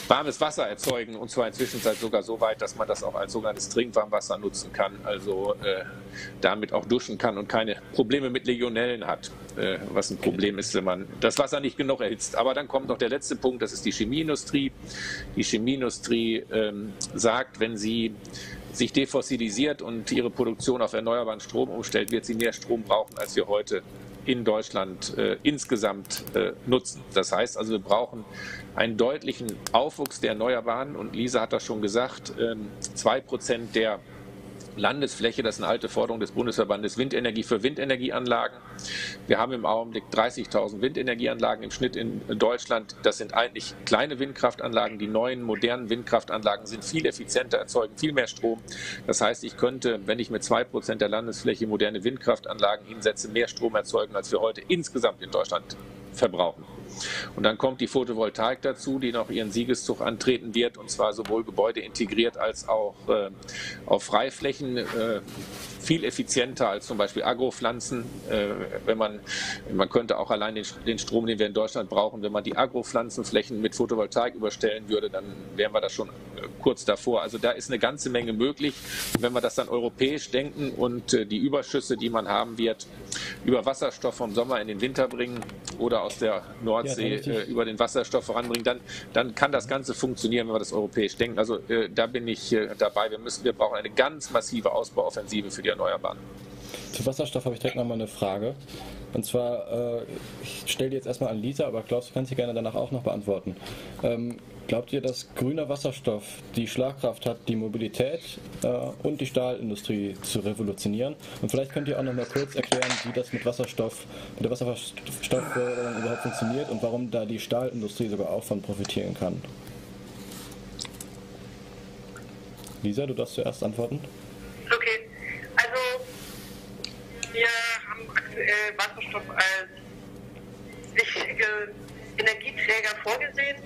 Speaker 3: warmes Wasser erzeugen und zwar inzwischen sogar so weit, dass man das auch als sogenanntes Trinkwarmwasser nutzen kann, also äh, damit auch duschen kann und keine Probleme mit Legionellen hat, äh, was ein Problem ist, wenn man das Wasser nicht genug erhitzt. Aber dann kommt noch der letzte Punkt, das ist die Chemieindustrie. Die Chemieindustrie ähm, sagt, wenn sie sich defossilisiert und ihre Produktion auf erneuerbaren Strom umstellt, wird sie mehr Strom brauchen, als wir heute in Deutschland äh, insgesamt äh, nutzen. Das heißt also, wir brauchen einen deutlichen Aufwuchs der Erneuerbaren und Lisa hat das schon gesagt, ähm, zwei Prozent der Landesfläche, das ist eine alte Forderung des Bundesverbandes Windenergie für Windenergieanlagen. Wir haben im Augenblick 30.000 Windenergieanlagen im Schnitt in Deutschland. Das sind eigentlich kleine Windkraftanlagen. Die neuen modernen Windkraftanlagen sind viel effizienter, erzeugen viel mehr Strom. Das heißt, ich könnte, wenn ich mit zwei Prozent der Landesfläche moderne Windkraftanlagen hinsetze, mehr Strom erzeugen, als wir heute insgesamt in Deutschland verbrauchen. Und dann kommt die Photovoltaik dazu, die noch ihren Siegeszug antreten wird, und zwar sowohl Gebäude integriert als auch äh, auf Freiflächen. Äh, viel effizienter als zum Beispiel Agropflanzen. Äh, wenn man, man könnte auch allein den, den, Strom, den wir in Deutschland brauchen, wenn man die Agropflanzenflächen mit Photovoltaik überstellen würde, dann wären wir da schon äh, kurz davor. Also da ist eine ganze Menge möglich. Und wenn wir das dann europäisch denken und äh, die Überschüsse, die man haben wird, über Wasserstoff vom Sommer in den Winter bringen oder aus der Nordsee ja, über den Wasserstoff voranbringen, dann, dann kann das Ganze funktionieren, wenn wir das europäisch denken. Also da bin ich dabei. Wir müssen, wir brauchen eine ganz massive Ausbauoffensive für die Erneuerbaren.
Speaker 1: Zu Wasserstoff habe ich direkt nochmal eine Frage. Und zwar, äh, ich stelle die jetzt erstmal an Lisa, aber Klaus, du kannst sie gerne danach auch noch beantworten. Ähm, glaubt ihr, dass grüner Wasserstoff die Schlagkraft hat, die Mobilität äh, und die Stahlindustrie zu revolutionieren? Und vielleicht könnt ihr auch nochmal kurz erklären, wie das mit Wasserstoff, mit der Wasserstoffförderung überhaupt funktioniert und warum da die Stahlindustrie sogar auch von profitieren kann. Lisa, du darfst zuerst antworten.
Speaker 4: Okay, wir haben aktuell Wasserstoff als wichtige Energieträger vorgesehen,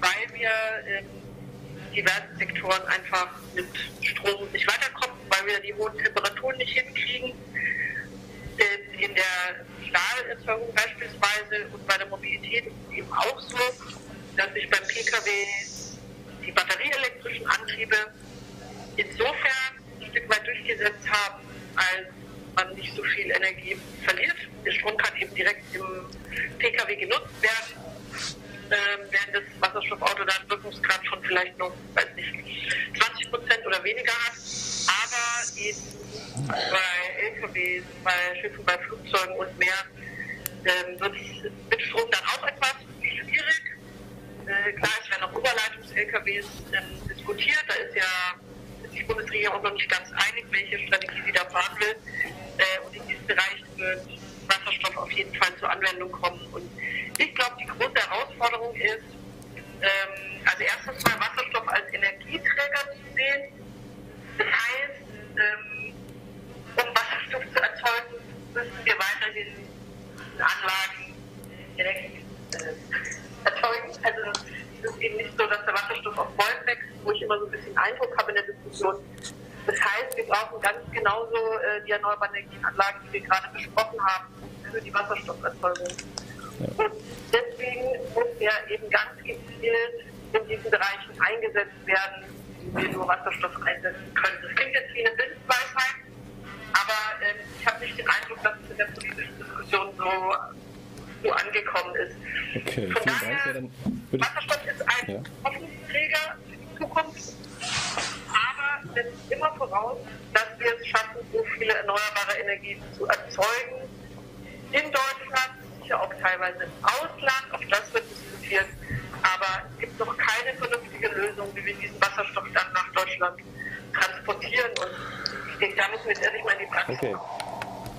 Speaker 4: weil wir in diversen Sektoren einfach mit Strom nicht weiterkommen, weil wir die hohen Temperaturen nicht hinkriegen. In der Stahlerzeugung beispielsweise und bei der Mobilität ist es eben auch so, dass sich beim Pkw die batterieelektrischen Antriebe insofern ein Stück weit durchgesetzt haben, als man nicht so viel Energie verliert. Der Strom kann eben direkt im Pkw genutzt werden, ähm, während das Wasserstoffauto dann Wirkungsgrad von vielleicht noch, weiß nicht, 20 Prozent oder weniger hat. Aber eben bei LKWs, bei Schiffen, bei Flugzeugen und mehr ähm, wird es mit Strom dann auch etwas schwierig. Äh, klar, es werden auch Oberleitungs-LKWs ähm, diskutiert. Da ist ja die Bundesregierung noch nicht ganz einig, welche Strategie sie da fahren will. Äh, und in diesem Bereich wird Wasserstoff auf jeden Fall zur Anwendung kommen. Und ich glaube, die große Herausforderung ist, ähm, also erstens mal Wasserstoff als Energieträger zu sehen. Das heißt, ähm, um Wasserstoff zu erzeugen, müssen wir weiterhin in Anlagen Energie äh, erzeugen. Also es ist eben nicht so, dass der Wasserstoff auf Bäumen wächst, wo ich immer so ein bisschen Eindruck habe in der Diskussion. Das heißt, wir brauchen ganz genauso äh, die erneuerbaren Energienanlagen, die wir gerade besprochen haben, für die Wasserstofferzeugung. Ja. Und deswegen muss ja eben ganz gezielt in diesen Bereichen eingesetzt werden, wie wir nur Wasserstoff einsetzen können. Das klingt jetzt wie eine Bildweisheit, aber äh, ich habe nicht den Eindruck, dass es in der politischen Diskussion so so angekommen ist. Okay, Von daher, Dank, Wasserstoff ist ein ja. Hoffnungsträger für die Zukunft, setzt immer voraus, dass wir es schaffen, so viele erneuerbare Energien zu erzeugen in Deutschland, sicher auch teilweise im Ausland, auch das wird diskutiert, aber es gibt noch keine vernünftige Lösung, wie wir diesen Wasserstoff dann nach Deutschland transportieren und ich denke, da müssen wir jetzt endlich mal in die Praxis okay.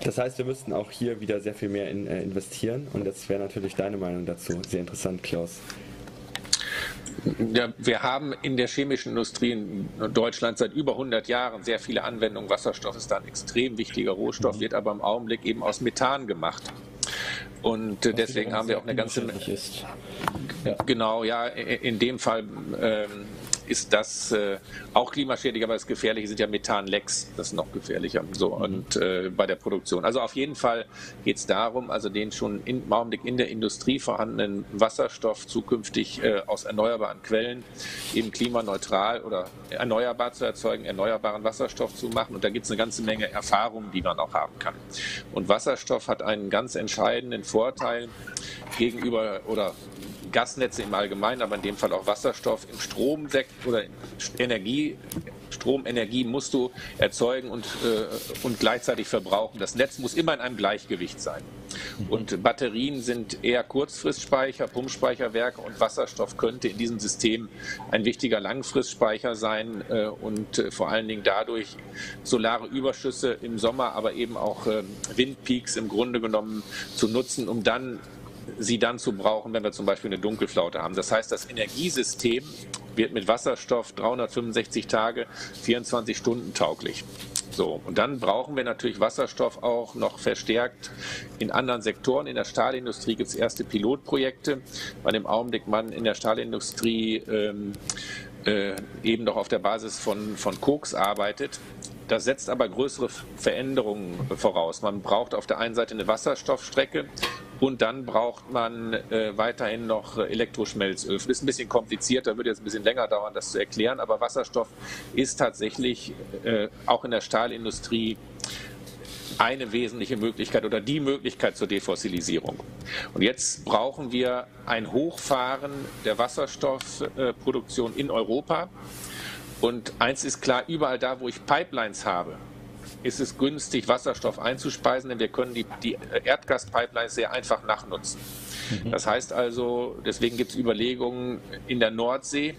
Speaker 2: Das heißt, wir müssten auch hier wieder sehr viel mehr in, äh, investieren und das wäre natürlich deine Meinung dazu. Sehr interessant, Klaus.
Speaker 3: Ja, wir haben in der chemischen Industrie in Deutschland seit über 100 Jahren sehr viele Anwendungen. Wasserstoff ist da ein extrem wichtiger Rohstoff, mhm. wird aber im Augenblick eben aus Methan gemacht. Und Was deswegen haben wir auch eine ganze Menge. Genau, ja, in dem Fall ähm, ist das äh, auch klimaschädlich, aber das Gefährliche sind ja Methanlecks, das ist noch gefährlicher. So mhm. und äh, bei der Produktion. Also auf jeden Fall geht es darum, also den schon im Augenblick in der Industrie vorhandenen Wasserstoff zukünftig äh, aus erneuerbaren Quellen eben klimaneutral oder erneuerbar zu erzeugen, erneuerbaren Wasserstoff zu machen. Und da gibt es eine ganze Menge Erfahrungen, die man auch haben kann. Und Wasserstoff hat einen ganz entscheidenden Vorteil gegenüber oder Gasnetze im Allgemeinen, aber in dem Fall auch Wasserstoff im Stromsektor oder Energie, Stromenergie musst du erzeugen und, äh, und gleichzeitig verbrauchen. Das Netz muss immer in einem Gleichgewicht sein. Und Batterien sind eher Kurzfristspeicher, Pumpspeicherwerke und Wasserstoff könnte in diesem System ein wichtiger Langfristspeicher sein äh, und äh, vor allen Dingen dadurch solare Überschüsse im Sommer, aber eben auch äh, Windpeaks im Grunde genommen zu nutzen, um dann sie dann zu brauchen, wenn wir zum Beispiel eine Dunkelflaute haben. Das heißt, das Energiesystem wird mit Wasserstoff 365 Tage, 24 Stunden tauglich. So, und dann brauchen wir natürlich Wasserstoff auch noch verstärkt in anderen Sektoren. In der Stahlindustrie gibt es erste Pilotprojekte, weil im Augenblick man in der Stahlindustrie ähm, äh, eben noch auf der Basis von, von Koks arbeitet. Das setzt aber größere Veränderungen voraus. Man braucht auf der einen Seite eine Wasserstoffstrecke und dann braucht man äh, weiterhin noch Elektroschmelzöl. Das ist ein bisschen komplizierter, würde jetzt ein bisschen länger dauern, das zu erklären. Aber Wasserstoff ist tatsächlich äh, auch in der Stahlindustrie eine wesentliche Möglichkeit oder die Möglichkeit zur Defossilisierung. Und jetzt brauchen wir ein Hochfahren der Wasserstoffproduktion in Europa. Und eins ist klar, überall da, wo ich Pipelines habe, ist es günstig, Wasserstoff einzuspeisen, denn wir können die, die Erdgaspipelines sehr einfach nachnutzen. Mhm. Das heißt also, deswegen gibt es Überlegungen in der Nordsee,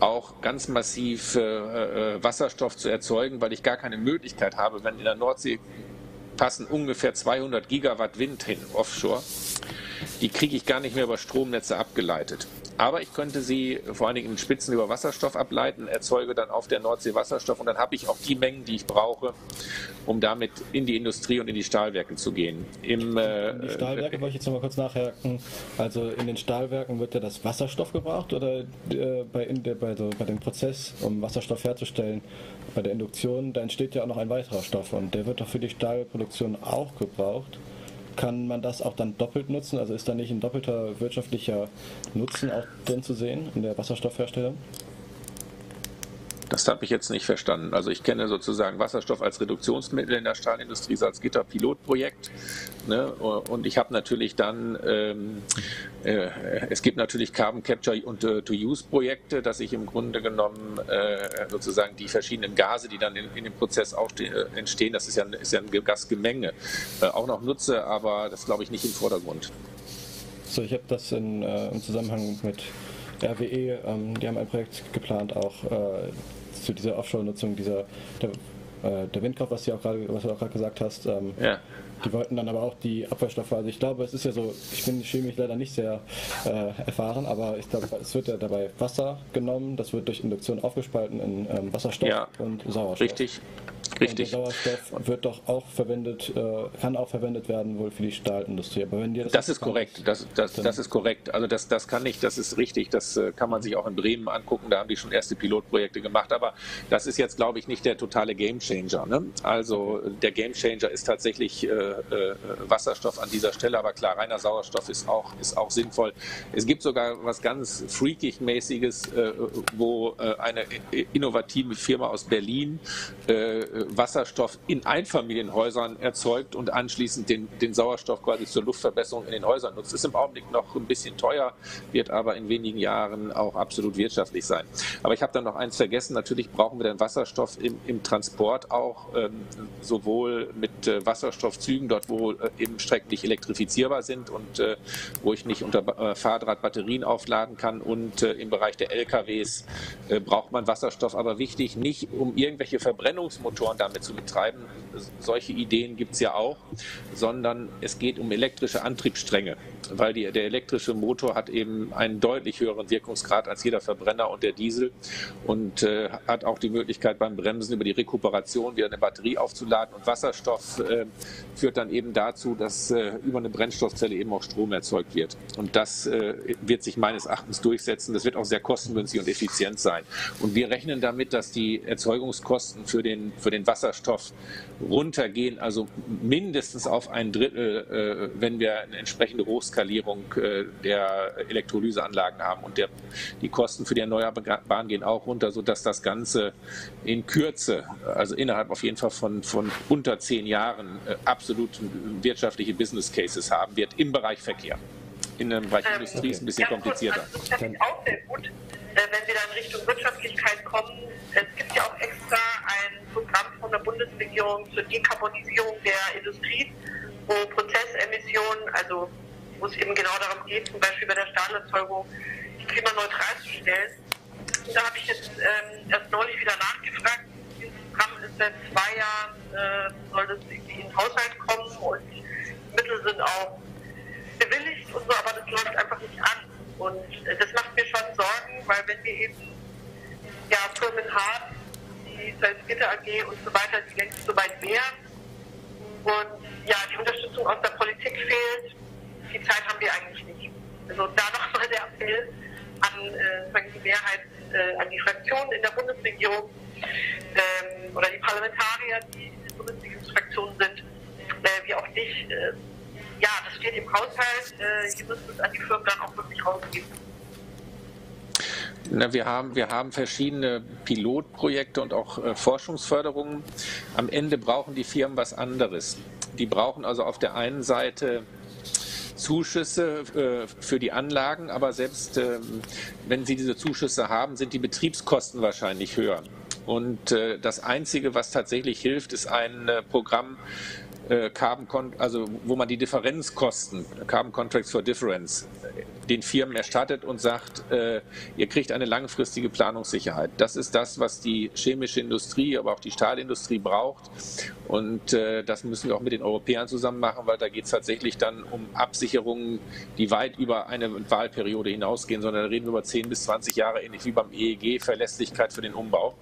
Speaker 3: auch ganz massiv äh, äh, Wasserstoff zu erzeugen, weil ich gar keine Möglichkeit habe, wenn in der Nordsee passen ungefähr 200 Gigawatt Wind hin, offshore. Die kriege ich gar nicht mehr über Stromnetze abgeleitet. Aber ich könnte sie vor allen Dingen in Spitzen über Wasserstoff ableiten, erzeuge dann auf der Nordsee Wasserstoff und dann habe ich auch die Mengen, die ich brauche, um damit in die Industrie und in die Stahlwerke zu gehen.
Speaker 1: Im, äh, die Stahlwerke äh, wollte ich jetzt noch mal kurz nachhaken. Also in den Stahlwerken wird ja das Wasserstoff gebraucht oder äh, bei, der, bei, so, bei dem Prozess, um Wasserstoff herzustellen, bei der Induktion, da entsteht ja auch noch ein weiterer Stoff und der wird doch für die Stahlproduktion auch gebraucht kann man das auch dann doppelt nutzen? Also ist da nicht ein doppelter wirtschaftlicher Nutzen auch drin zu sehen in der Wasserstoffherstellung?
Speaker 3: Das habe ich jetzt nicht verstanden. Also ich kenne sozusagen Wasserstoff als Reduktionsmittel in der Stahlindustrie Salzgitter-Pilotprojekt. Ne? Und ich habe natürlich dann, ähm, äh, es gibt natürlich Carbon Capture und äh, To-Use-Projekte, dass ich im Grunde genommen äh, sozusagen die verschiedenen Gase, die dann in, in dem Prozess auch äh, entstehen, das ist ja, ist ja ein Gasgemenge, äh, auch noch nutze, aber das glaube ich nicht im Vordergrund.
Speaker 1: So, ich habe das in, äh, im Zusammenhang mit RWE, ähm, die haben ein Projekt geplant, auch äh, zu dieser Offshore-Nutzung dieser der, äh, der, Windkraft, was, auch grade, was du auch gerade gesagt hast. Ähm, ja. Die wollten dann aber auch die Abwehrstoffe. Also ich glaube, es ist ja so, ich bin chemisch leider nicht sehr äh, erfahren, aber ich glaube, es wird ja dabei Wasser genommen, das wird durch Induktion aufgespalten in ähm, Wasserstoff ja, und Sauerstoff.
Speaker 3: Richtig. Richtig.
Speaker 1: Und der Sauerstoff wird doch auch verwendet, äh, kann auch verwendet werden wohl für die Stahlindustrie.
Speaker 3: Aber wenn dir das, das ist korrekt. Das, das, das ist korrekt. Also das, das kann ich, das ist richtig. Das äh, kann man sich auch in Bremen angucken. Da haben die schon erste Pilotprojekte gemacht. Aber das ist jetzt, glaube ich, nicht der totale Gamechanger. Ne? Also der Gamechanger ist tatsächlich äh, äh, Wasserstoff an dieser Stelle. Aber klar, reiner Sauerstoff ist auch, ist auch sinnvoll. Es gibt sogar was ganz Freakig-mäßiges, äh, wo äh, eine innovative Firma aus Berlin Wasserstoff in Einfamilienhäusern erzeugt und anschließend den, den Sauerstoff quasi zur Luftverbesserung in den Häusern nutzt. Ist im Augenblick noch ein bisschen teuer, wird aber in wenigen Jahren auch absolut wirtschaftlich sein. Aber ich habe dann noch eins vergessen. Natürlich brauchen wir den Wasserstoff im, im Transport auch, ähm, sowohl mit äh, Wasserstoffzügen, dort wo äh, eben Strecken nicht elektrifizierbar sind und äh, wo ich nicht unter äh, Fahrdraht Batterien aufladen kann. Und äh, im Bereich der LKWs äh, braucht man Wasserstoff, aber wichtig nicht, um irgendwelche Verbrennungsmotoren damit zu betreiben, solche Ideen gibt es ja auch, sondern es geht um elektrische Antriebsstränge, weil die, der elektrische Motor hat eben einen deutlich höheren Wirkungsgrad als jeder Verbrenner und der Diesel und äh, hat auch die Möglichkeit beim Bremsen über die Rekuperation wieder eine Batterie aufzuladen und Wasserstoff äh, führt dann eben dazu, dass äh, über eine Brennstoffzelle eben auch Strom erzeugt wird. Und das äh, wird sich meines Erachtens durchsetzen. Das wird auch sehr kostengünstig und effizient sein. Und wir rechnen damit, dass die Erzeugungskosten für den, für den Wasserstoff runtergehen, also mindestens auf ein Drittel, äh, wenn wir eine entsprechende Hochskalierung äh, der Elektrolyseanlagen haben. Und der, die Kosten für die Erneuerbaren gehen auch runter, sodass das Ganze in Kürze, also innerhalb auf jeden Fall von, von unter zehn Jahren, äh, absolut wirtschaftliche Business Cases haben wird im Bereich Verkehr. In dem Bereich ähm, Industrie ist ein bisschen komplizierter.
Speaker 4: Also das ist auch sehr gut, wenn wir dann Richtung Wirtschaftlichkeit kommen. Es gibt ja auch extra ein Programm von der Bundesregierung zur Dekarbonisierung der Industrie, wo Prozessemissionen, also wo es eben genau darum geht, zum Beispiel bei der Stahlerzeugung klimaneutral zu stellen. Und da habe ich jetzt ähm, erst neulich wieder nachgefragt. Dieses Programm ist seit zwei Jahren, äh, soll das irgendwie in den Haushalt kommen und Mittel sind auch bewilligt und so, aber das läuft einfach nicht an. Und das macht mir schon Sorgen, weil wenn wir eben ja, Firmen haben, die Salzgitter AG und so weiter, die längst so weit wären und ja, die Unterstützung aus der Politik fehlt, die Zeit haben wir eigentlich nicht. Also da nochmal der Appell an äh, die Mehrheit, äh, an die Fraktionen in der Bundesregierung ähm, oder die Parlamentarier, die in der Bundesregierungsfraktion sind, äh, wie auch dich, äh, ja, das steht im Haushalt. Äh, ihr müsst es an die Firmen dann auch wirklich rausgeben.
Speaker 3: Na, wir, haben, wir haben verschiedene Pilotprojekte und auch äh, Forschungsförderungen. Am Ende brauchen die Firmen was anderes. Die brauchen also auf der einen Seite Zuschüsse äh, für die Anlagen, aber selbst äh, wenn sie diese Zuschüsse haben, sind die Betriebskosten wahrscheinlich höher. Und äh, das Einzige, was tatsächlich hilft, ist ein äh, Programm äh, Carbon, also wo man die Differenzkosten, Carbon Contracts for Difference, den Firmen erstattet und sagt, äh, ihr kriegt eine langfristige Planungssicherheit. Das ist das, was die chemische Industrie, aber auch die Stahlindustrie braucht. Und äh, das müssen wir auch mit den Europäern zusammen machen, weil da geht es tatsächlich dann um Absicherungen, die weit über eine Wahlperiode hinausgehen, sondern da reden wir über 10 bis 20 Jahre, ähnlich wie beim EEG, Verlässlichkeit für den Umbau.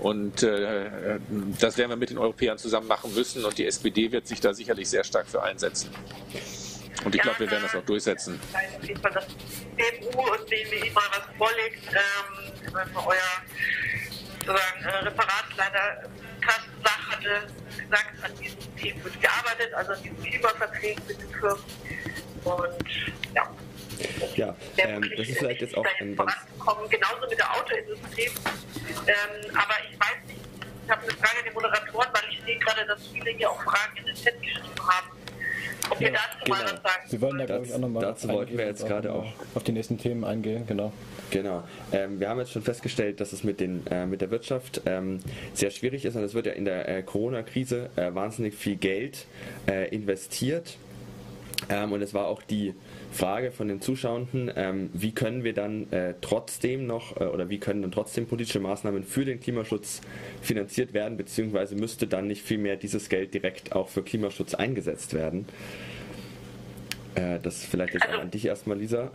Speaker 3: Und äh, das werden wir mit den Europäern zusammen machen müssen und die SPD wird sich da sicherlich sehr stark für einsetzen. Und ich glaube, wir werden das auch durchsetzen.
Speaker 4: Auf jeden Fall, dass CMU und BMI mal was vorlegt, ähm, euer sozusagen, äh, Referatsleiter Carsten Sach hatte gesagt, an diesem Thema wird gearbeitet, also an diesen Klimaverträgen mit den Firmen. Und ja.
Speaker 2: Ja, ähm, das ist vielleicht jetzt auch ein ganz...
Speaker 4: Genauso mit der Autoindustrie. Ähm, aber ich weiß nicht, ich habe eine Frage an die Moderatoren, weil ich sehe gerade, dass viele hier auch Fragen in den Chat geschrieben haben. Ob ja, wir dazu genau. mal was sagen.
Speaker 1: Wir wollen da, glaube ich, auch nochmal
Speaker 2: Dazu wollten wir jetzt gerade auch
Speaker 1: auf die nächsten Themen eingehen, genau.
Speaker 2: Genau. Ähm, wir haben jetzt schon festgestellt, dass es mit, den, äh, mit der Wirtschaft ähm, sehr schwierig ist und es wird ja in der äh, Corona-Krise äh, wahnsinnig viel Geld äh, investiert. Ähm, und es war auch die Frage von den Zuschauenden, ähm, wie können wir dann äh, trotzdem noch äh, oder wie können dann trotzdem politische Maßnahmen für den Klimaschutz finanziert werden, beziehungsweise müsste dann nicht vielmehr dieses Geld direkt auch für Klimaschutz eingesetzt werden? Äh, das vielleicht jetzt also, an dich erstmal, Lisa.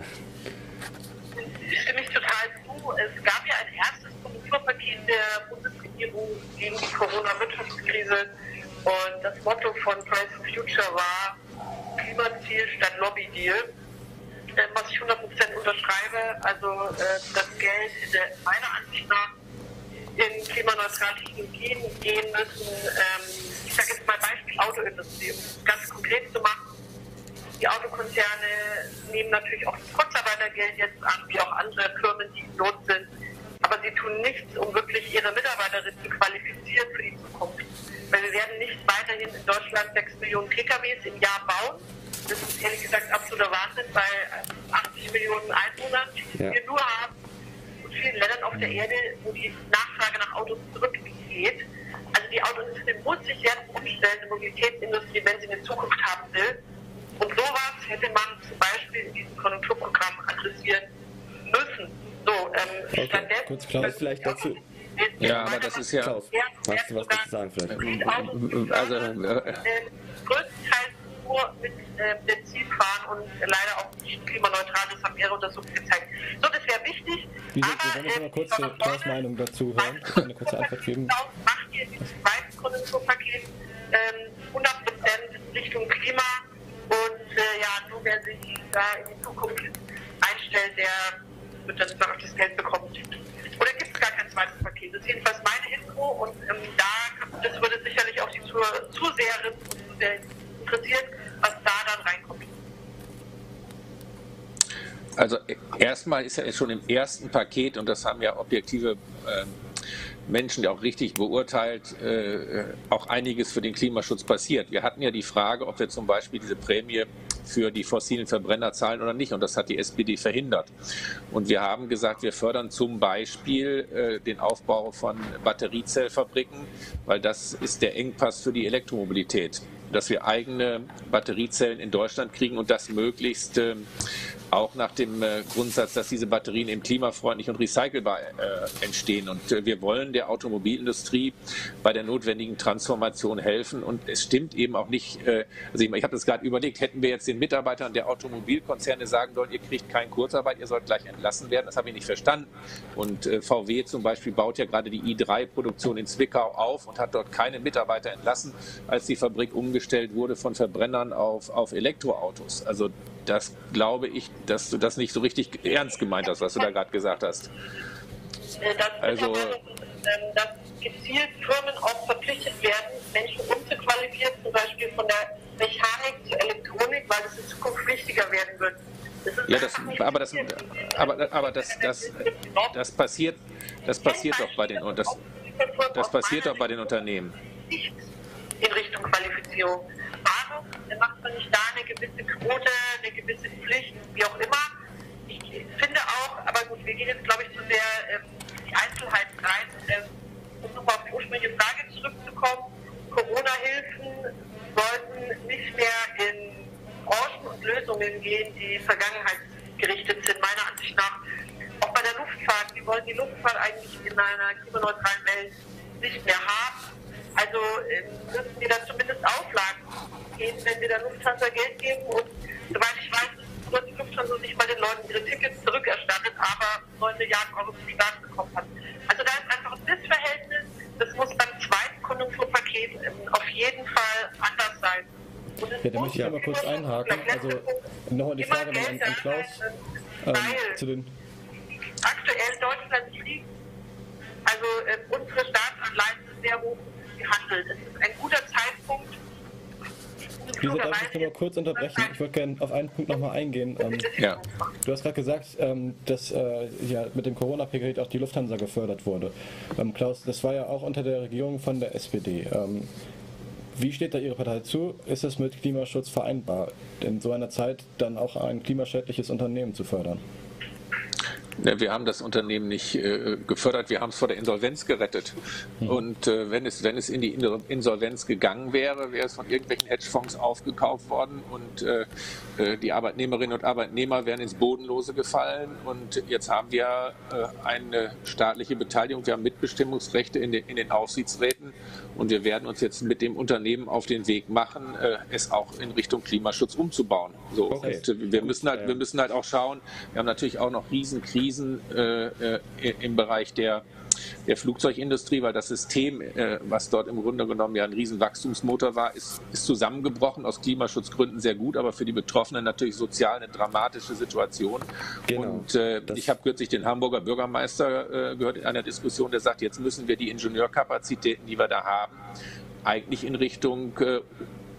Speaker 4: Stimme ich total zu. Es gab ja ein erstes Konjunkturpaket der Bundesregierung gegen die Corona-Wirtschaftskrise und das Motto von Fridays for Future war Klimaziel statt Lobbydeal was ich 100% unterschreibe. Also äh, das Geld hätte meiner Ansicht nach in klimaneutrale Technologien gehen müssen. Ähm, ich sage jetzt mal Beispiel Autoindustrie, um es ganz konkret zu machen. Die Autokonzerne nehmen natürlich auch das Kurzarbeitergeld jetzt an, wie auch andere Firmen, die in Not sind. Aber sie tun nichts, um wirklich ihre Mitarbeiterinnen zu qualifizieren für die Zukunft. Weil wir werden nicht weiterhin in Deutschland 6 Millionen PKWs im Jahr bauen das ist ehrlich gesagt absoluter Wahnsinn bei 80 Millionen Einwohnern, die ja. wir nur haben, und vielen Ländern auf der Erde, wo die Nachfrage nach Autos zurückgeht. Also die Autoindustrie muss sich jetzt umstellen, die Mobilitätsindustrie, wenn sie eine Zukunft haben will. Und sowas hätte man zum Beispiel in diesem Konjunkturprogramm adressieren müssen. So, ähm,
Speaker 2: okay. stattdessen. Kurz klar, vielleicht dazu
Speaker 3: Ja, aber das ist ja.
Speaker 2: Klaus, hast du was dazu sagen vielleicht?
Speaker 3: Also, äh,
Speaker 4: größtenteils nur mit äh, Benzin fahren und leider auch nicht klimaneutral. Das haben mehrere Untersuchungen gezeigt. So, das wäre wichtig.
Speaker 1: Wie
Speaker 4: aber,
Speaker 1: wir wollen
Speaker 4: äh,
Speaker 1: mal kurz Klaus
Speaker 4: Freunde,
Speaker 1: Meinung dazu hören. Eine kurze Antwort geben.
Speaker 4: Macht hier dieses zweite Konjunkturpaket ähm, 100 Prozent Richtung Klima und äh, ja, nur wer sich da in die Zukunft einstellt, der wird dann auch das Geld bekommen. Oder gibt es gar kein zweites Paket? Das ist jedenfalls meine Info und ähm, da, das würde sicherlich auch die Zu- Zuseherinnen und Zuseher interessieren, was da dann reinkommt.
Speaker 3: Also erstmal ist ja schon im ersten Paket, und das haben ja objektive ähm, Menschen ja auch richtig beurteilt, äh, auch einiges für den Klimaschutz passiert. Wir hatten ja die Frage, ob wir zum Beispiel diese Prämie für die fossilen Verbrenner zahlen oder nicht. Und das hat die SPD verhindert. Und wir haben gesagt, wir fördern zum Beispiel äh, den Aufbau von Batteriezellfabriken, weil das ist der Engpass für die Elektromobilität. Dass wir eigene Batteriezellen in Deutschland kriegen und das möglichst äh, auch nach dem äh, Grundsatz, dass diese Batterien eben klimafreundlich und recycelbar äh, entstehen. Und äh, wir wollen der Automobilindustrie bei der notwendigen Transformation helfen. Und es stimmt eben auch nicht, äh, also ich, ich habe das gerade überlegt, hätten wir jetzt den Mitarbeitern der Automobilkonzerne sagen sollen, ihr kriegt keine Kurzarbeit, ihr sollt gleich entlassen werden, das habe ich nicht verstanden. Und äh, VW zum Beispiel baut ja gerade die i3-Produktion in Zwickau auf und hat dort keine Mitarbeiter entlassen, als die Fabrik umgestellt wurde von Verbrennern auf, auf Elektroautos. Also das glaube ich, dass du das nicht so richtig ernst gemeint hast, was du da gerade gesagt hast.
Speaker 4: Äh, dass
Speaker 3: Also-
Speaker 4: ähm, dass gezielt Firmen auch verpflichtet werden, Menschen umzuqualifizieren, zum Beispiel von der Mechanik zur Elektronik, weil es in Zukunft wichtiger werden wird. Das
Speaker 3: Ja, das, aber das, aber, aber das, das, das passiert, das passiert doch bei den, das, das passiert doch bei den Unternehmen.
Speaker 4: In Richtung Qualifizierung. Warum macht man nicht da eine gewisse Quote, eine gewisse Pflicht, wie auch immer? Ich finde auch, aber gut, wir gehen jetzt, glaube ich, zu sehr ähm, in die Einzelheiten rein. Ähm, um nochmal auf die ursprüngliche Frage zurückzukommen, Corona-Hilfen sollten nicht mehr in Branchen und Lösungen gehen, die vergangenheitsgerichtet sind, meiner Ansicht nach. Auch bei der Luftfahrt, wir wollen die Luftfahrt eigentlich in einer klimaneutralen Welt nicht mehr haben. Also ähm, müssen wir da zumindest Auflagen geben, wenn wir der Lufthansa Geld geben. Und soweit ich weiß, wird die Lufthansa nicht mal den Leuten ihre Tickets zurückerstattet, aber 9 Milliarden Euro zum Staat bekommen hat. Also da ist einfach ein Missverhältnis. Das muss beim zweiten Konjunkturpaket ähm, auf jeden Fall anders sein.
Speaker 1: Ja, da möchte ich einmal kurz einhaken. Also, die
Speaker 4: immer
Speaker 1: Frage noch an- an Klaus.
Speaker 4: da
Speaker 1: Ähm, zu den
Speaker 4: aktuell Deutschland fliegt. Also äh, unsere Staatsanleihen sind sehr hoch gehandelt. Es ist ein guter Zeitpunkt.
Speaker 1: Lisa, darf ich nochmal kurz unterbrechen? Ich würde gerne auf einen Punkt nochmal eingehen. Ähm,
Speaker 3: Ja.
Speaker 1: Du hast gerade gesagt, ähm, dass äh, ja, mit dem Corona-Paket auch die Lufthansa gefördert wurde. Ähm, Klaus, das war ja auch unter der Regierung von der SPD. Wie steht da Ihre Partei zu? Ist es mit Klimaschutz vereinbar, in so einer Zeit dann auch ein klimaschädliches Unternehmen zu fördern?
Speaker 3: Ne, Wir haben das Unternehmen nicht äh, gefördert, wir haben es vor der Insolvenz gerettet. Und äh, wenn, es, wenn es in die In- Insolvenz gegangen wäre, wäre es von irgendwelchen Hedgefonds aufgekauft worden und äh, die Arbeitnehmerinnen und Arbeitnehmer wären ins Bodenlose gefallen. Und jetzt haben wir eine staatliche Beteiligung, wir haben Mitbestimmungsrechte in den, in den Aufsichtsräten und wir werden uns jetzt mit dem Unternehmen auf den Weg machen, es auch in Richtung Klimaschutz umzubauen. So,
Speaker 2: Okay.
Speaker 3: wir müssen halt, wir müssen halt auch schauen. Wir haben natürlich auch noch Riesenkrisen äh, äh, im Bereich der der Flugzeugindustrie, weil das System, äh, was dort im Grunde genommen ja ein Riesenwachstumsmotor war, ist, ist zusammengebrochen, aus Klimaschutzgründen sehr gut, aber für die Betroffenen natürlich sozial eine dramatische Situation.
Speaker 2: Genau.
Speaker 3: Und äh, ich habe kürzlich den Hamburger Bürgermeister äh, gehört in einer Diskussion, der sagt, jetzt müssen wir die Ingenieurkapazitäten, die wir da haben, eigentlich in Richtung äh,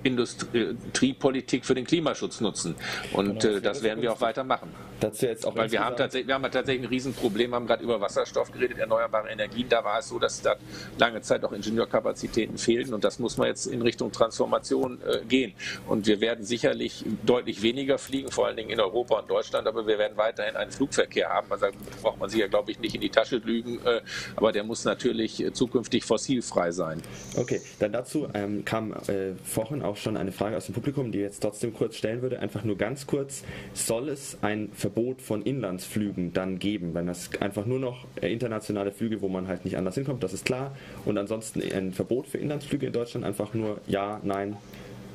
Speaker 3: Industriepolitik für den Klimaschutz nutzen. Und
Speaker 1: Genau.
Speaker 3: äh, das werden wir auch weitermachen.
Speaker 2: Dazu jetzt auch
Speaker 3: Weil wir haben, tatsächlich, wir haben ja tatsächlich ein Riesenproblem, haben gerade über Wasserstoff geredet, erneuerbare Energien. Da war es so, dass da lange Zeit auch Ingenieurkapazitäten fehlten und das muss man jetzt in Richtung Transformation äh, gehen. Und wir werden sicherlich deutlich weniger fliegen, vor allen Dingen in Europa und Deutschland, aber wir werden weiterhin einen Flugverkehr haben. Also da braucht man sich ja, glaube ich, nicht in die Tasche lügen, äh, aber der muss natürlich äh, zukünftig fossilfrei sein.
Speaker 2: Okay, dann dazu ähm, kam äh, vorhin auch schon eine Frage aus dem Publikum, die ich jetzt trotzdem kurz stellen würde. Einfach nur ganz kurz. Soll es ein Verbot von Inlandsflügen dann geben, wenn das einfach nur noch internationale Flüge, wo man halt nicht anders hinkommt, das ist klar. Und ansonsten ein Verbot für Inlandsflüge in Deutschland einfach nur ja, nein,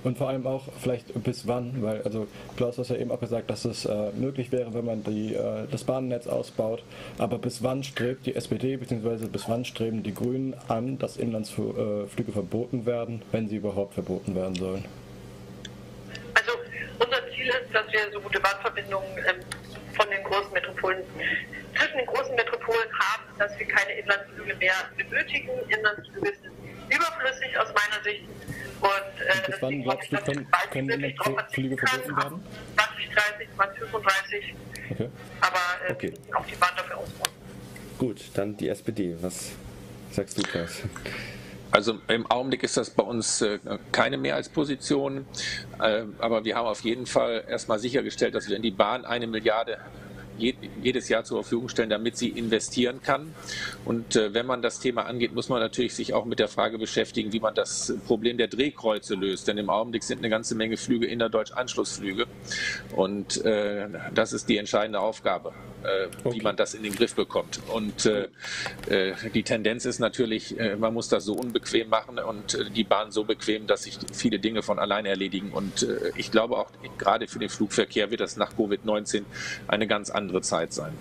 Speaker 1: und vor allem auch vielleicht bis wann, weil also Klaus hat ja eben auch gesagt, dass es äh, möglich wäre, wenn man die, äh, das Bahnnetz ausbaut. Aber bis wann strebt die SPD bzw. bis wann streben die Grünen an, dass Inlandsflüge äh, verboten werden, wenn sie überhaupt verboten werden sollen?
Speaker 4: Also unser Ziel ist, dass wir so gute Bahnverbindungen ähm, von den großen Metropolen zwischen den großen Metropolen haben, dass wir keine Inlandsflüge mehr benötigen. Inlandsflüge sind überflüssig aus meiner Sicht und äh,
Speaker 1: bis wann glaubst du, können, können Elektroflüge verboten werden?
Speaker 4: 2030, 2035. Okay. Aber äh, okay. auch die Bahn dafür ausbauen.
Speaker 2: Gut, dann die SPD. Was sagst du, Klaus?
Speaker 3: Also im Augenblick ist das bei uns äh, keine Mehrheitsposition, äh, aber wir haben auf jeden Fall erstmal sichergestellt, dass wir in die Bahn eine Milliarde jedes Jahr zur Verfügung stellen, damit sie investieren kann. Und äh, wenn man das Thema angeht, muss man natürlich sich auch mit der Frage beschäftigen, wie man das Problem der Drehkreuze löst. Denn im Augenblick sind eine ganze Menge Flüge innerdeutsch Anschlussflüge. Und äh, das ist die entscheidende Aufgabe, äh, okay. wie man das in den Griff bekommt. Und äh, äh, die Tendenz ist natürlich, äh, man muss das so unbequem machen und die Bahn so bequem, dass sich viele Dinge von allein erledigen. Und ich glaube auch gerade für den Flugverkehr wird das nach Covid-19 eine ganz andere andere Zeit sein.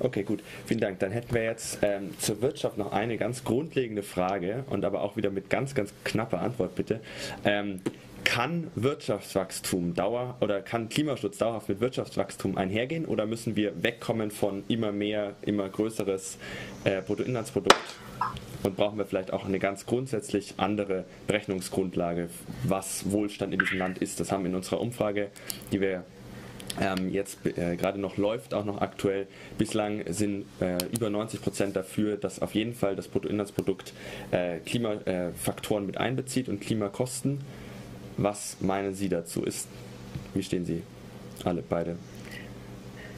Speaker 2: Okay, gut. Vielen Dank. Dann hätten wir jetzt ähm, zur Wirtschaft noch eine ganz grundlegende Frage und aber auch wieder mit ganz, ganz knapper Antwort bitte. Ähm, kann Wirtschaftswachstum dauer oder kann Klimaschutz dauerhaft mit Wirtschaftswachstum einhergehen oder müssen wir wegkommen von immer mehr, immer größeres äh, Bruttoinlandsprodukt und brauchen wir vielleicht auch eine ganz grundsätzlich andere Berechnungsgrundlage, was Wohlstand in diesem Land ist. Das haben wir in unserer Umfrage, die wir ähm, jetzt äh, gerade noch läuft, auch noch aktuell. Bislang sind äh, über 90 Prozent dafür, dass auf jeden Fall das Bruttoinlandsprodukt äh, Klimafaktoren mit einbezieht und Klimakosten. Was meinen Sie dazu? Ist, wie stehen Sie alle beide?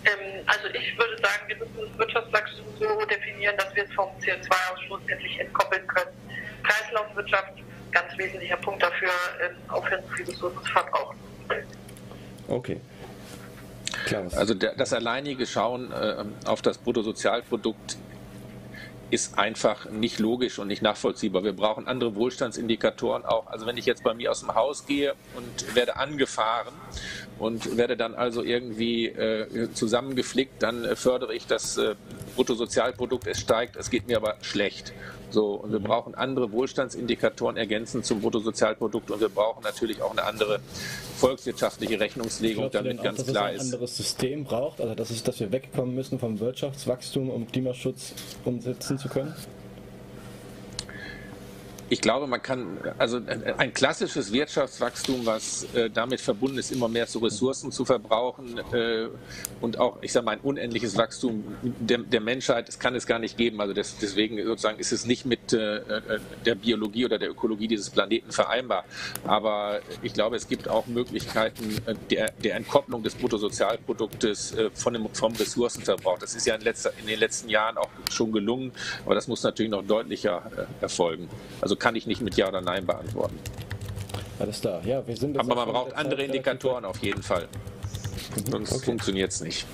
Speaker 4: Ähm, also ich würde sagen, wir müssen das Wirtschaftswachstum so definieren, dass wir es vom CO2-Ausstoß endlich entkoppeln können. Kreislaufwirtschaft, ganz wesentlicher Punkt dafür, ähm, aufhören, zu viel Ressourcen zu verbrauchen.
Speaker 2: Okay.
Speaker 3: Klaus. Also der, das alleinige Schauen äh, auf das Bruttosozialprodukt ist einfach nicht logisch und nicht nachvollziehbar. Wir brauchen andere Wohlstandsindikatoren auch. Also wenn ich jetzt bei mir aus dem Haus gehe und werde angefahren und werde dann also irgendwie äh, zusammengeflickt, dann fördere ich das äh, Bruttosozialprodukt, es steigt, es geht mir aber schlecht. So, und wir mhm. brauchen andere Wohlstandsindikatoren ergänzend zum Bruttosozialprodukt und wir brauchen natürlich auch eine andere volkswirtschaftliche Rechnungslegung, damit auch, ganz klar ist. Dass
Speaker 1: es ein anderes System braucht, also dass, es, dass wir wegkommen müssen vom Wirtschaftswachstum, um Klimaschutz umsetzen zu können?
Speaker 3: Ich glaube, man kann, also ein klassisches Wirtschaftswachstum, was äh, damit verbunden ist, immer mehr zu Ressourcen zu verbrauchen äh, und auch, ich sage mal, ein unendliches Wachstum der, der Menschheit, das kann es gar nicht geben. Also das, deswegen sozusagen ist es nicht mit äh, äh, der Biologie oder der Ökologie dieses Planeten vereinbar. Aber ich glaube, es gibt auch Möglichkeiten äh, der, der Entkopplung des Bruttosozialproduktes äh, von dem, vom Ressourcenverbrauch. Das ist ja in, letzter, in, den letzten Jahren auch schon gelungen, aber das muss natürlich noch deutlicher erfolgen. Also kann ich nicht mit Ja oder Nein beantworten.
Speaker 1: Alles klar, ja, wir sind.
Speaker 3: Aber man braucht andere Indikatoren auf jeden Fall. Mhm. Sonst okay. funktioniert es nicht.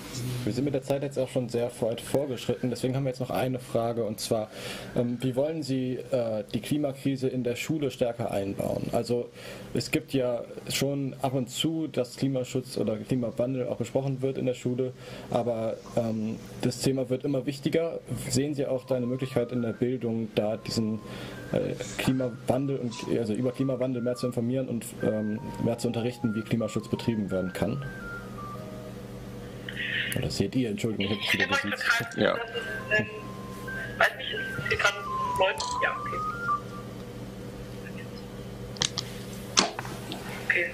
Speaker 1: Wir sind mit der Zeit jetzt auch schon sehr weit vorgeschritten, deswegen haben wir jetzt noch eine Frage und zwar, ähm, wie wollen Sie äh, die Klimakrise in der Schule stärker einbauen? Also es gibt ja schon ab und zu, dass Klimaschutz oder Klimawandel auch besprochen wird in der Schule, aber ähm, das Thema wird immer wichtiger. Sehen Sie auch da eine Möglichkeit in der Bildung, da diesen äh, Klimawandel und also über Klimawandel mehr zu informieren und ähm, mehr zu unterrichten, wie Klimaschutz betrieben werden kann? Oder seht ihr, Entschuldigung,
Speaker 4: ich habe wieder gesiezt. Ja. Ähm, weiß nicht, ist hier gerade Leute? Ja, okay. Okay.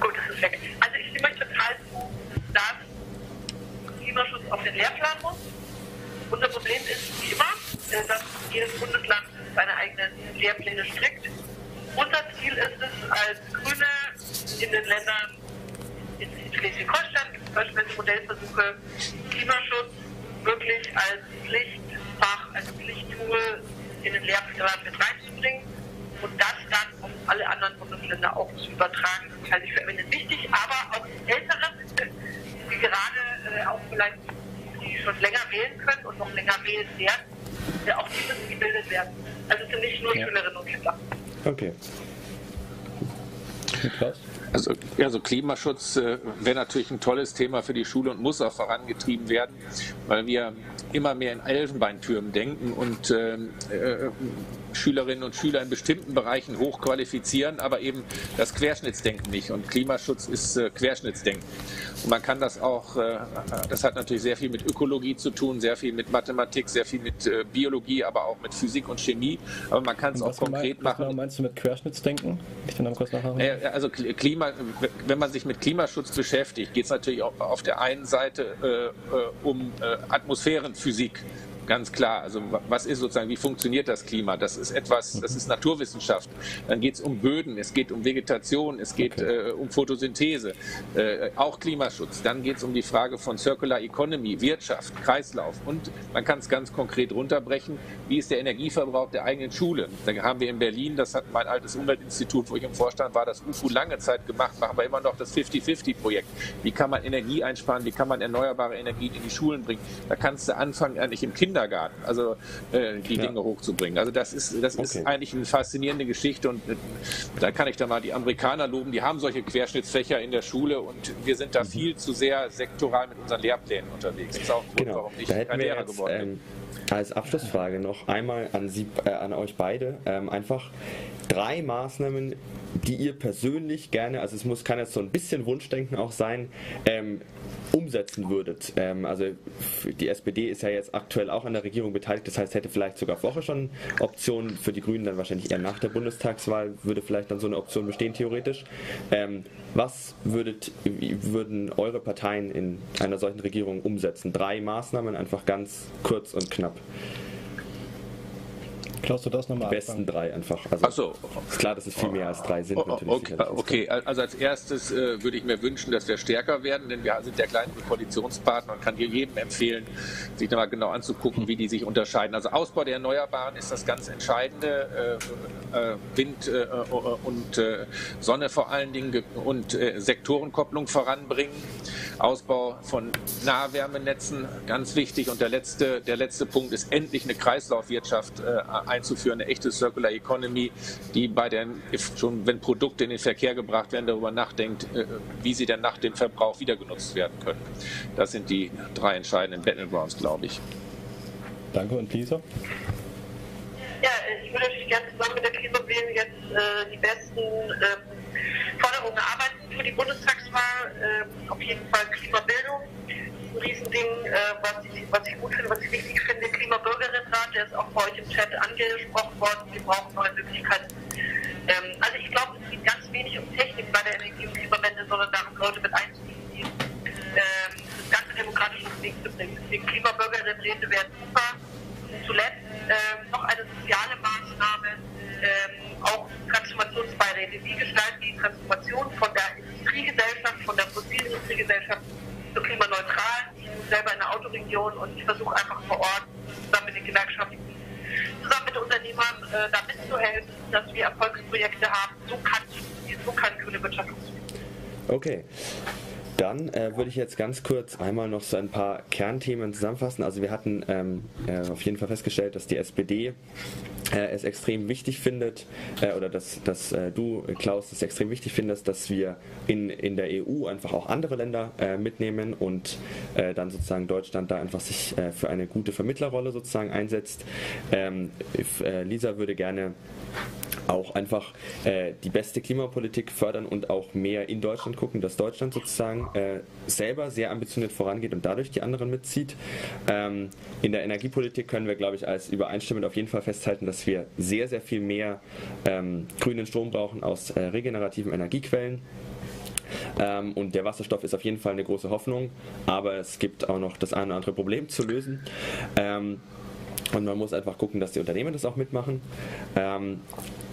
Speaker 4: Gut, das ist weg. Also ich stimme euch total zu, dass Klimaschutz auf den Lehrplan muss. Unser Problem ist wie immer, äh, dass jedes Bundesland seine eigenen Lehrpläne strickt. Unser Ziel ist es als Grüne in den Ländern in Schleswig-Holstein es beispielsweise Modellversuche, Klimaschutz wirklich als Pflichtfach, als Pflichttool in den Lehrplan mit reinzubringen und das dann auf alle anderen Bundesländer auch zu übertragen. Das halte ich für eminent wichtig, aber auch Ältere, die gerade äh, auch vielleicht die schon länger wählen können und noch länger wählen werden, äh, auch die müssen gebildet werden. Also es sind nicht nur
Speaker 1: Ja.
Speaker 4: Schülerinnen und Schüler.
Speaker 2: Okay.
Speaker 1: Klaus?
Speaker 3: Also, ja, so Klimaschutz äh, wäre natürlich ein tolles Thema für die Schule und muss auch vorangetrieben werden, weil wir immer mehr in Elfenbeintürmen denken und äh, äh, Schülerinnen und Schüler in bestimmten Bereichen hochqualifizieren, aber eben das Querschnittsdenken nicht. Und Klimaschutz ist äh, Querschnittsdenken. Und man kann das auch, äh, das hat natürlich sehr viel mit Ökologie zu tun, sehr viel mit Mathematik, sehr viel mit äh, Biologie, aber auch mit Physik und Chemie. Aber man kann es auch
Speaker 1: Was,
Speaker 3: konkret
Speaker 1: was
Speaker 3: machen.
Speaker 1: genau meinst du mit Querschnittsdenken? Ich noch kurz nachhaken.
Speaker 3: Äh, Also Kl- Klima, wenn man sich mit Klimaschutz beschäftigt, geht es natürlich auch auf der einen Seite äh, äh, um äh, Atmosphärenphysik. Ganz klar. Also wa- was ist sozusagen, wie funktioniert das Klima? Das ist etwas, das ist Naturwissenschaft. Dann geht es um Böden, es geht um Vegetation, es geht
Speaker 1: Okay.
Speaker 3: äh, um Photosynthese, äh, auch Klimaschutz. Dann geht es um die Frage von Circular Economy, Wirtschaft, Kreislauf. Und man kann es ganz konkret runterbrechen, wie ist der Energieverbrauch der eigenen Schule? Da haben wir in Berlin, das hat mein altes Umweltinstitut, wo ich im Vorstand war, das UFU lange Zeit gemacht, machen wir immer noch das 50-50-Projekt. Wie kann man Energie einsparen, wie kann man erneuerbare Energien in die Schulen bringen? Da kannst du anfangen, eigentlich im Kindergarten, also äh, die
Speaker 2: Ja.
Speaker 3: Dinge hochzubringen. Also das ist, das
Speaker 2: Okay.
Speaker 3: ist eigentlich eine faszinierende Geschichte und äh, da kann ich da mal die Amerikaner loben, die haben solche Querschnittsfächer in der Schule und wir sind da
Speaker 2: Mhm.
Speaker 3: viel zu sehr sektoral mit unseren Lehrplänen unterwegs. Das ist auch ein Grund,
Speaker 2: Genau.
Speaker 3: warum ich kein Lehrer
Speaker 2: jetzt
Speaker 3: geworden bin.
Speaker 2: ähm, als Abschlussfrage noch einmal an Sie, äh, an euch beide ähm, einfach drei Maßnahmen, die ihr persönlich gerne, also es muss kann jetzt so ein bisschen Wunschdenken auch sein, ähm, umsetzen würdet. Ähm, also die SPD ist ja jetzt aktuell auch an der Regierung beteiligt, das heißt hätte vielleicht sogar vorher schon Optionen für die Grünen dann wahrscheinlich eher nach der Bundestagswahl würde vielleicht dann so eine Option bestehen theoretisch. Ähm, was würdet, würden eure Parteien in einer solchen Regierung umsetzen? Drei Maßnahmen, einfach ganz kurz und knapp.
Speaker 1: Klaus, du darfst nochmal
Speaker 2: Die besten drei einfach. Also
Speaker 3: Ach so.
Speaker 2: ist klar, dass es viel mehr als drei sind.
Speaker 3: Oh, oh,
Speaker 2: natürlich
Speaker 3: okay, okay, also als erstes äh, würde ich mir wünschen, dass wir stärker werden, denn wir sind der kleinere Koalitionspartner und kann hier jedem empfehlen, sich da mal genau anzugucken, wie die sich unterscheiden. Also Ausbau der Erneuerbaren ist das ganz Entscheidende. Äh, äh, Wind äh, und äh, Sonne vor allen Dingen ge- und äh, Sektorenkopplung voranbringen. Ausbau von Nahwärmenetzen, ganz wichtig. Und der letzte, der letzte Punkt ist endlich eine Kreislaufwirtschaft äh, einzuführen, eine echte Circular Economy, die bei den, schon wenn Produkte in den Verkehr gebracht werden, darüber nachdenkt, äh, wie sie dann nach dem Verbrauch wieder genutzt werden können. Das sind die drei entscheidenden Battlegrounds, glaube ich.
Speaker 1: Danke und Lisa?
Speaker 4: Ja, ich würde natürlich gerne zusammen mit der Klimawählen jetzt äh, die besten ähm, Forderungen erarbeiten für die Bundestagswahl. Ähm, auf jeden Fall Klimabildung, ein Riesending, äh, was, ich, was ich gut finde, was ich wichtig finde. Klimabürgerinnenrat, der ist auch bei euch im Chat angesprochen worden. Wir brauchen neue Möglichkeiten. Ähm, also ich glaube, es geht ganz wenig um Technik bei der Energie- und Klimawende, sondern darum, Leute mit einzubeziehen, ähm, das ganze demokratische Weg zu bringen. Deswegen Klimabürgerinnenräte wären super. Und zuletzt ähm, noch eine soziale Maßnahme, ähm, auch Transformationsbeiräte. Wie gestalten die Transformation von der Industriegesellschaft, von der fossilen Industriegesellschaft zur klimaneutral? Ich bin selber in der Autoregion und ich versuche einfach vor Ort zusammen mit den Gewerkschaften, zusammen mit Unternehmern äh, da mitzuhelfen, dass wir Erfolgsprojekte haben. So kann, so kann grüne Wirtschaft funktionieren.
Speaker 2: Okay. Dann äh, würde ich jetzt ganz kurz einmal noch so ein paar Kernthemen zusammenfassen. Also wir hatten ähm, äh, auf jeden Fall festgestellt, dass die SPD äh, es extrem wichtig findet, äh, oder dass, dass äh, du, Klaus, es extrem wichtig findest, dass wir in, in der EU einfach auch andere Länder äh, mitnehmen und dann sozusagen Deutschland da einfach sich für eine gute Vermittlerrolle sozusagen einsetzt. Ähm, if, Lisa würde gerne auch einfach äh, die beste Klimapolitik fördern und auch mehr in Deutschland gucken, dass Deutschland sozusagen äh, selber sehr ambitioniert vorangeht und dadurch die anderen mitzieht. Ähm, in der Energiepolitik können wir, glaube ich, als übereinstimmend auf jeden Fall festhalten, dass wir sehr, sehr viel mehr ähm, grünen Strom brauchen aus äh, regenerativen Energiequellen. Ähm, und der Wasserstoff ist auf jeden Fall eine große Hoffnung, aber es gibt auch noch das eine oder andere Problem zu lösen. Ähm, und man muss einfach gucken, dass die Unternehmen das auch mitmachen. Ähm,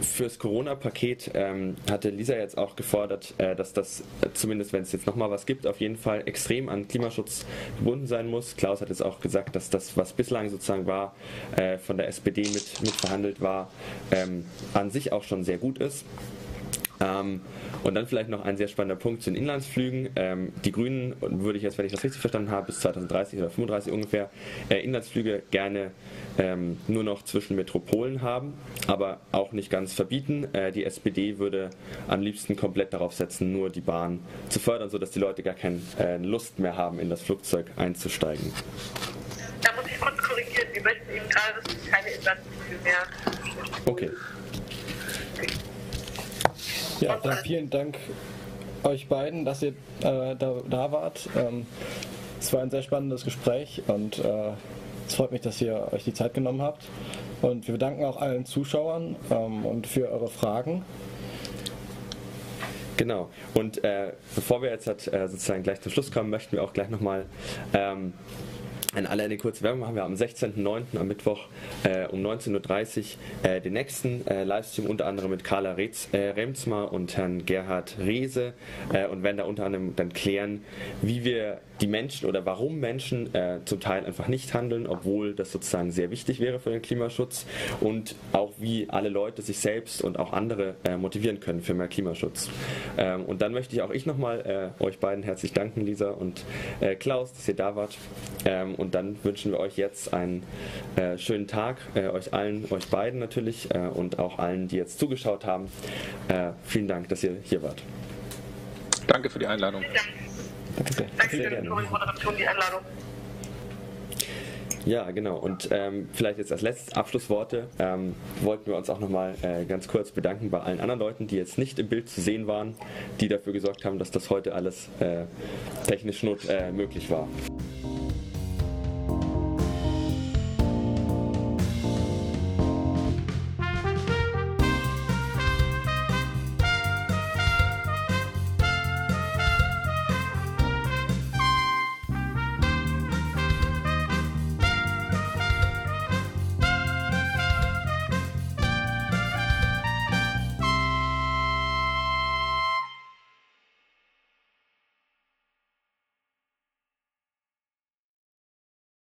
Speaker 2: fürs Corona-Paket ähm, hatte Lisa jetzt auch gefordert, äh, dass das, äh, zumindest wenn es jetzt nochmal was gibt, auf jeden Fall extrem an Klimaschutz gebunden sein muss. Klaus hat jetzt auch gesagt, dass das, was bislang sozusagen war, äh, von der SPD mit, mit verhandelt war, ähm, an sich auch schon sehr gut ist. Ähm, und dann vielleicht noch ein sehr spannender Punkt zu den Inlandsflügen. Ähm, die Grünen würde ich jetzt, wenn ich das richtig verstanden habe, bis 2030 oder 2035 ungefähr, äh, Inlandsflüge gerne ähm, nur noch zwischen Metropolen haben, aber auch nicht ganz verbieten. Äh, die SPD würde am liebsten komplett darauf setzen, nur die Bahn zu fördern, sodass die Leute gar keine äh, Lust mehr haben, in das Flugzeug einzusteigen.
Speaker 4: Da muss ich kurz korrigieren. Wir möchten eben gerade, dass es keine Inlandsflüge mehr.
Speaker 2: Okay.
Speaker 1: Ja, dann vielen Dank euch beiden, dass ihr äh, da, da wart. Ähm, es war ein sehr spannendes Gespräch und äh, es freut mich, dass ihr euch die Zeit genommen habt. Und wir bedanken auch allen Zuschauern ähm, und für eure Fragen.
Speaker 2: Genau. Und äh, bevor wir jetzt halt, äh, sozusagen gleich zum Schluss kommen, möchten wir auch gleich nochmal ähm, an alle eine kurze Werbung machen. Wir am 16.09. am Mittwoch äh, um 19.30 Uhr äh, den nächsten äh, Livestream, unter anderem mit Carla Retz, äh, Remsmar und Herrn Gerhard Reese äh, und werden da unter anderem dann klären, wie wir die Menschen oder warum Menschen äh, zum Teil einfach nicht handeln, obwohl das sozusagen sehr wichtig wäre für den Klimaschutz und auch wie alle Leute sich selbst und auch andere äh, motivieren können für mehr Klimaschutz. Ähm, und dann möchte ich auch ich nochmal äh, euch beiden herzlich danken, Lisa und äh, Klaus, dass ihr da wart. Ähm, und dann wünschen wir euch jetzt einen äh, schönen Tag, äh, euch allen, euch beiden natürlich äh, und auch allen, die jetzt zugeschaut haben. Äh, vielen Dank, dass ihr hier wart.
Speaker 3: Danke für die Einladung.
Speaker 1: Danke sehr.
Speaker 4: Danke
Speaker 2: Sehr
Speaker 4: für
Speaker 2: gerne.
Speaker 4: die Moderation, die Einladung.
Speaker 2: Ja, genau. Und ähm, vielleicht jetzt als letztes Abschlussworte ähm, wollten wir uns auch nochmal äh, ganz kurz bedanken bei allen anderen Leuten, die jetzt nicht im Bild zu sehen waren, die dafür gesorgt haben, dass das heute alles äh, technisch not, äh, möglich war.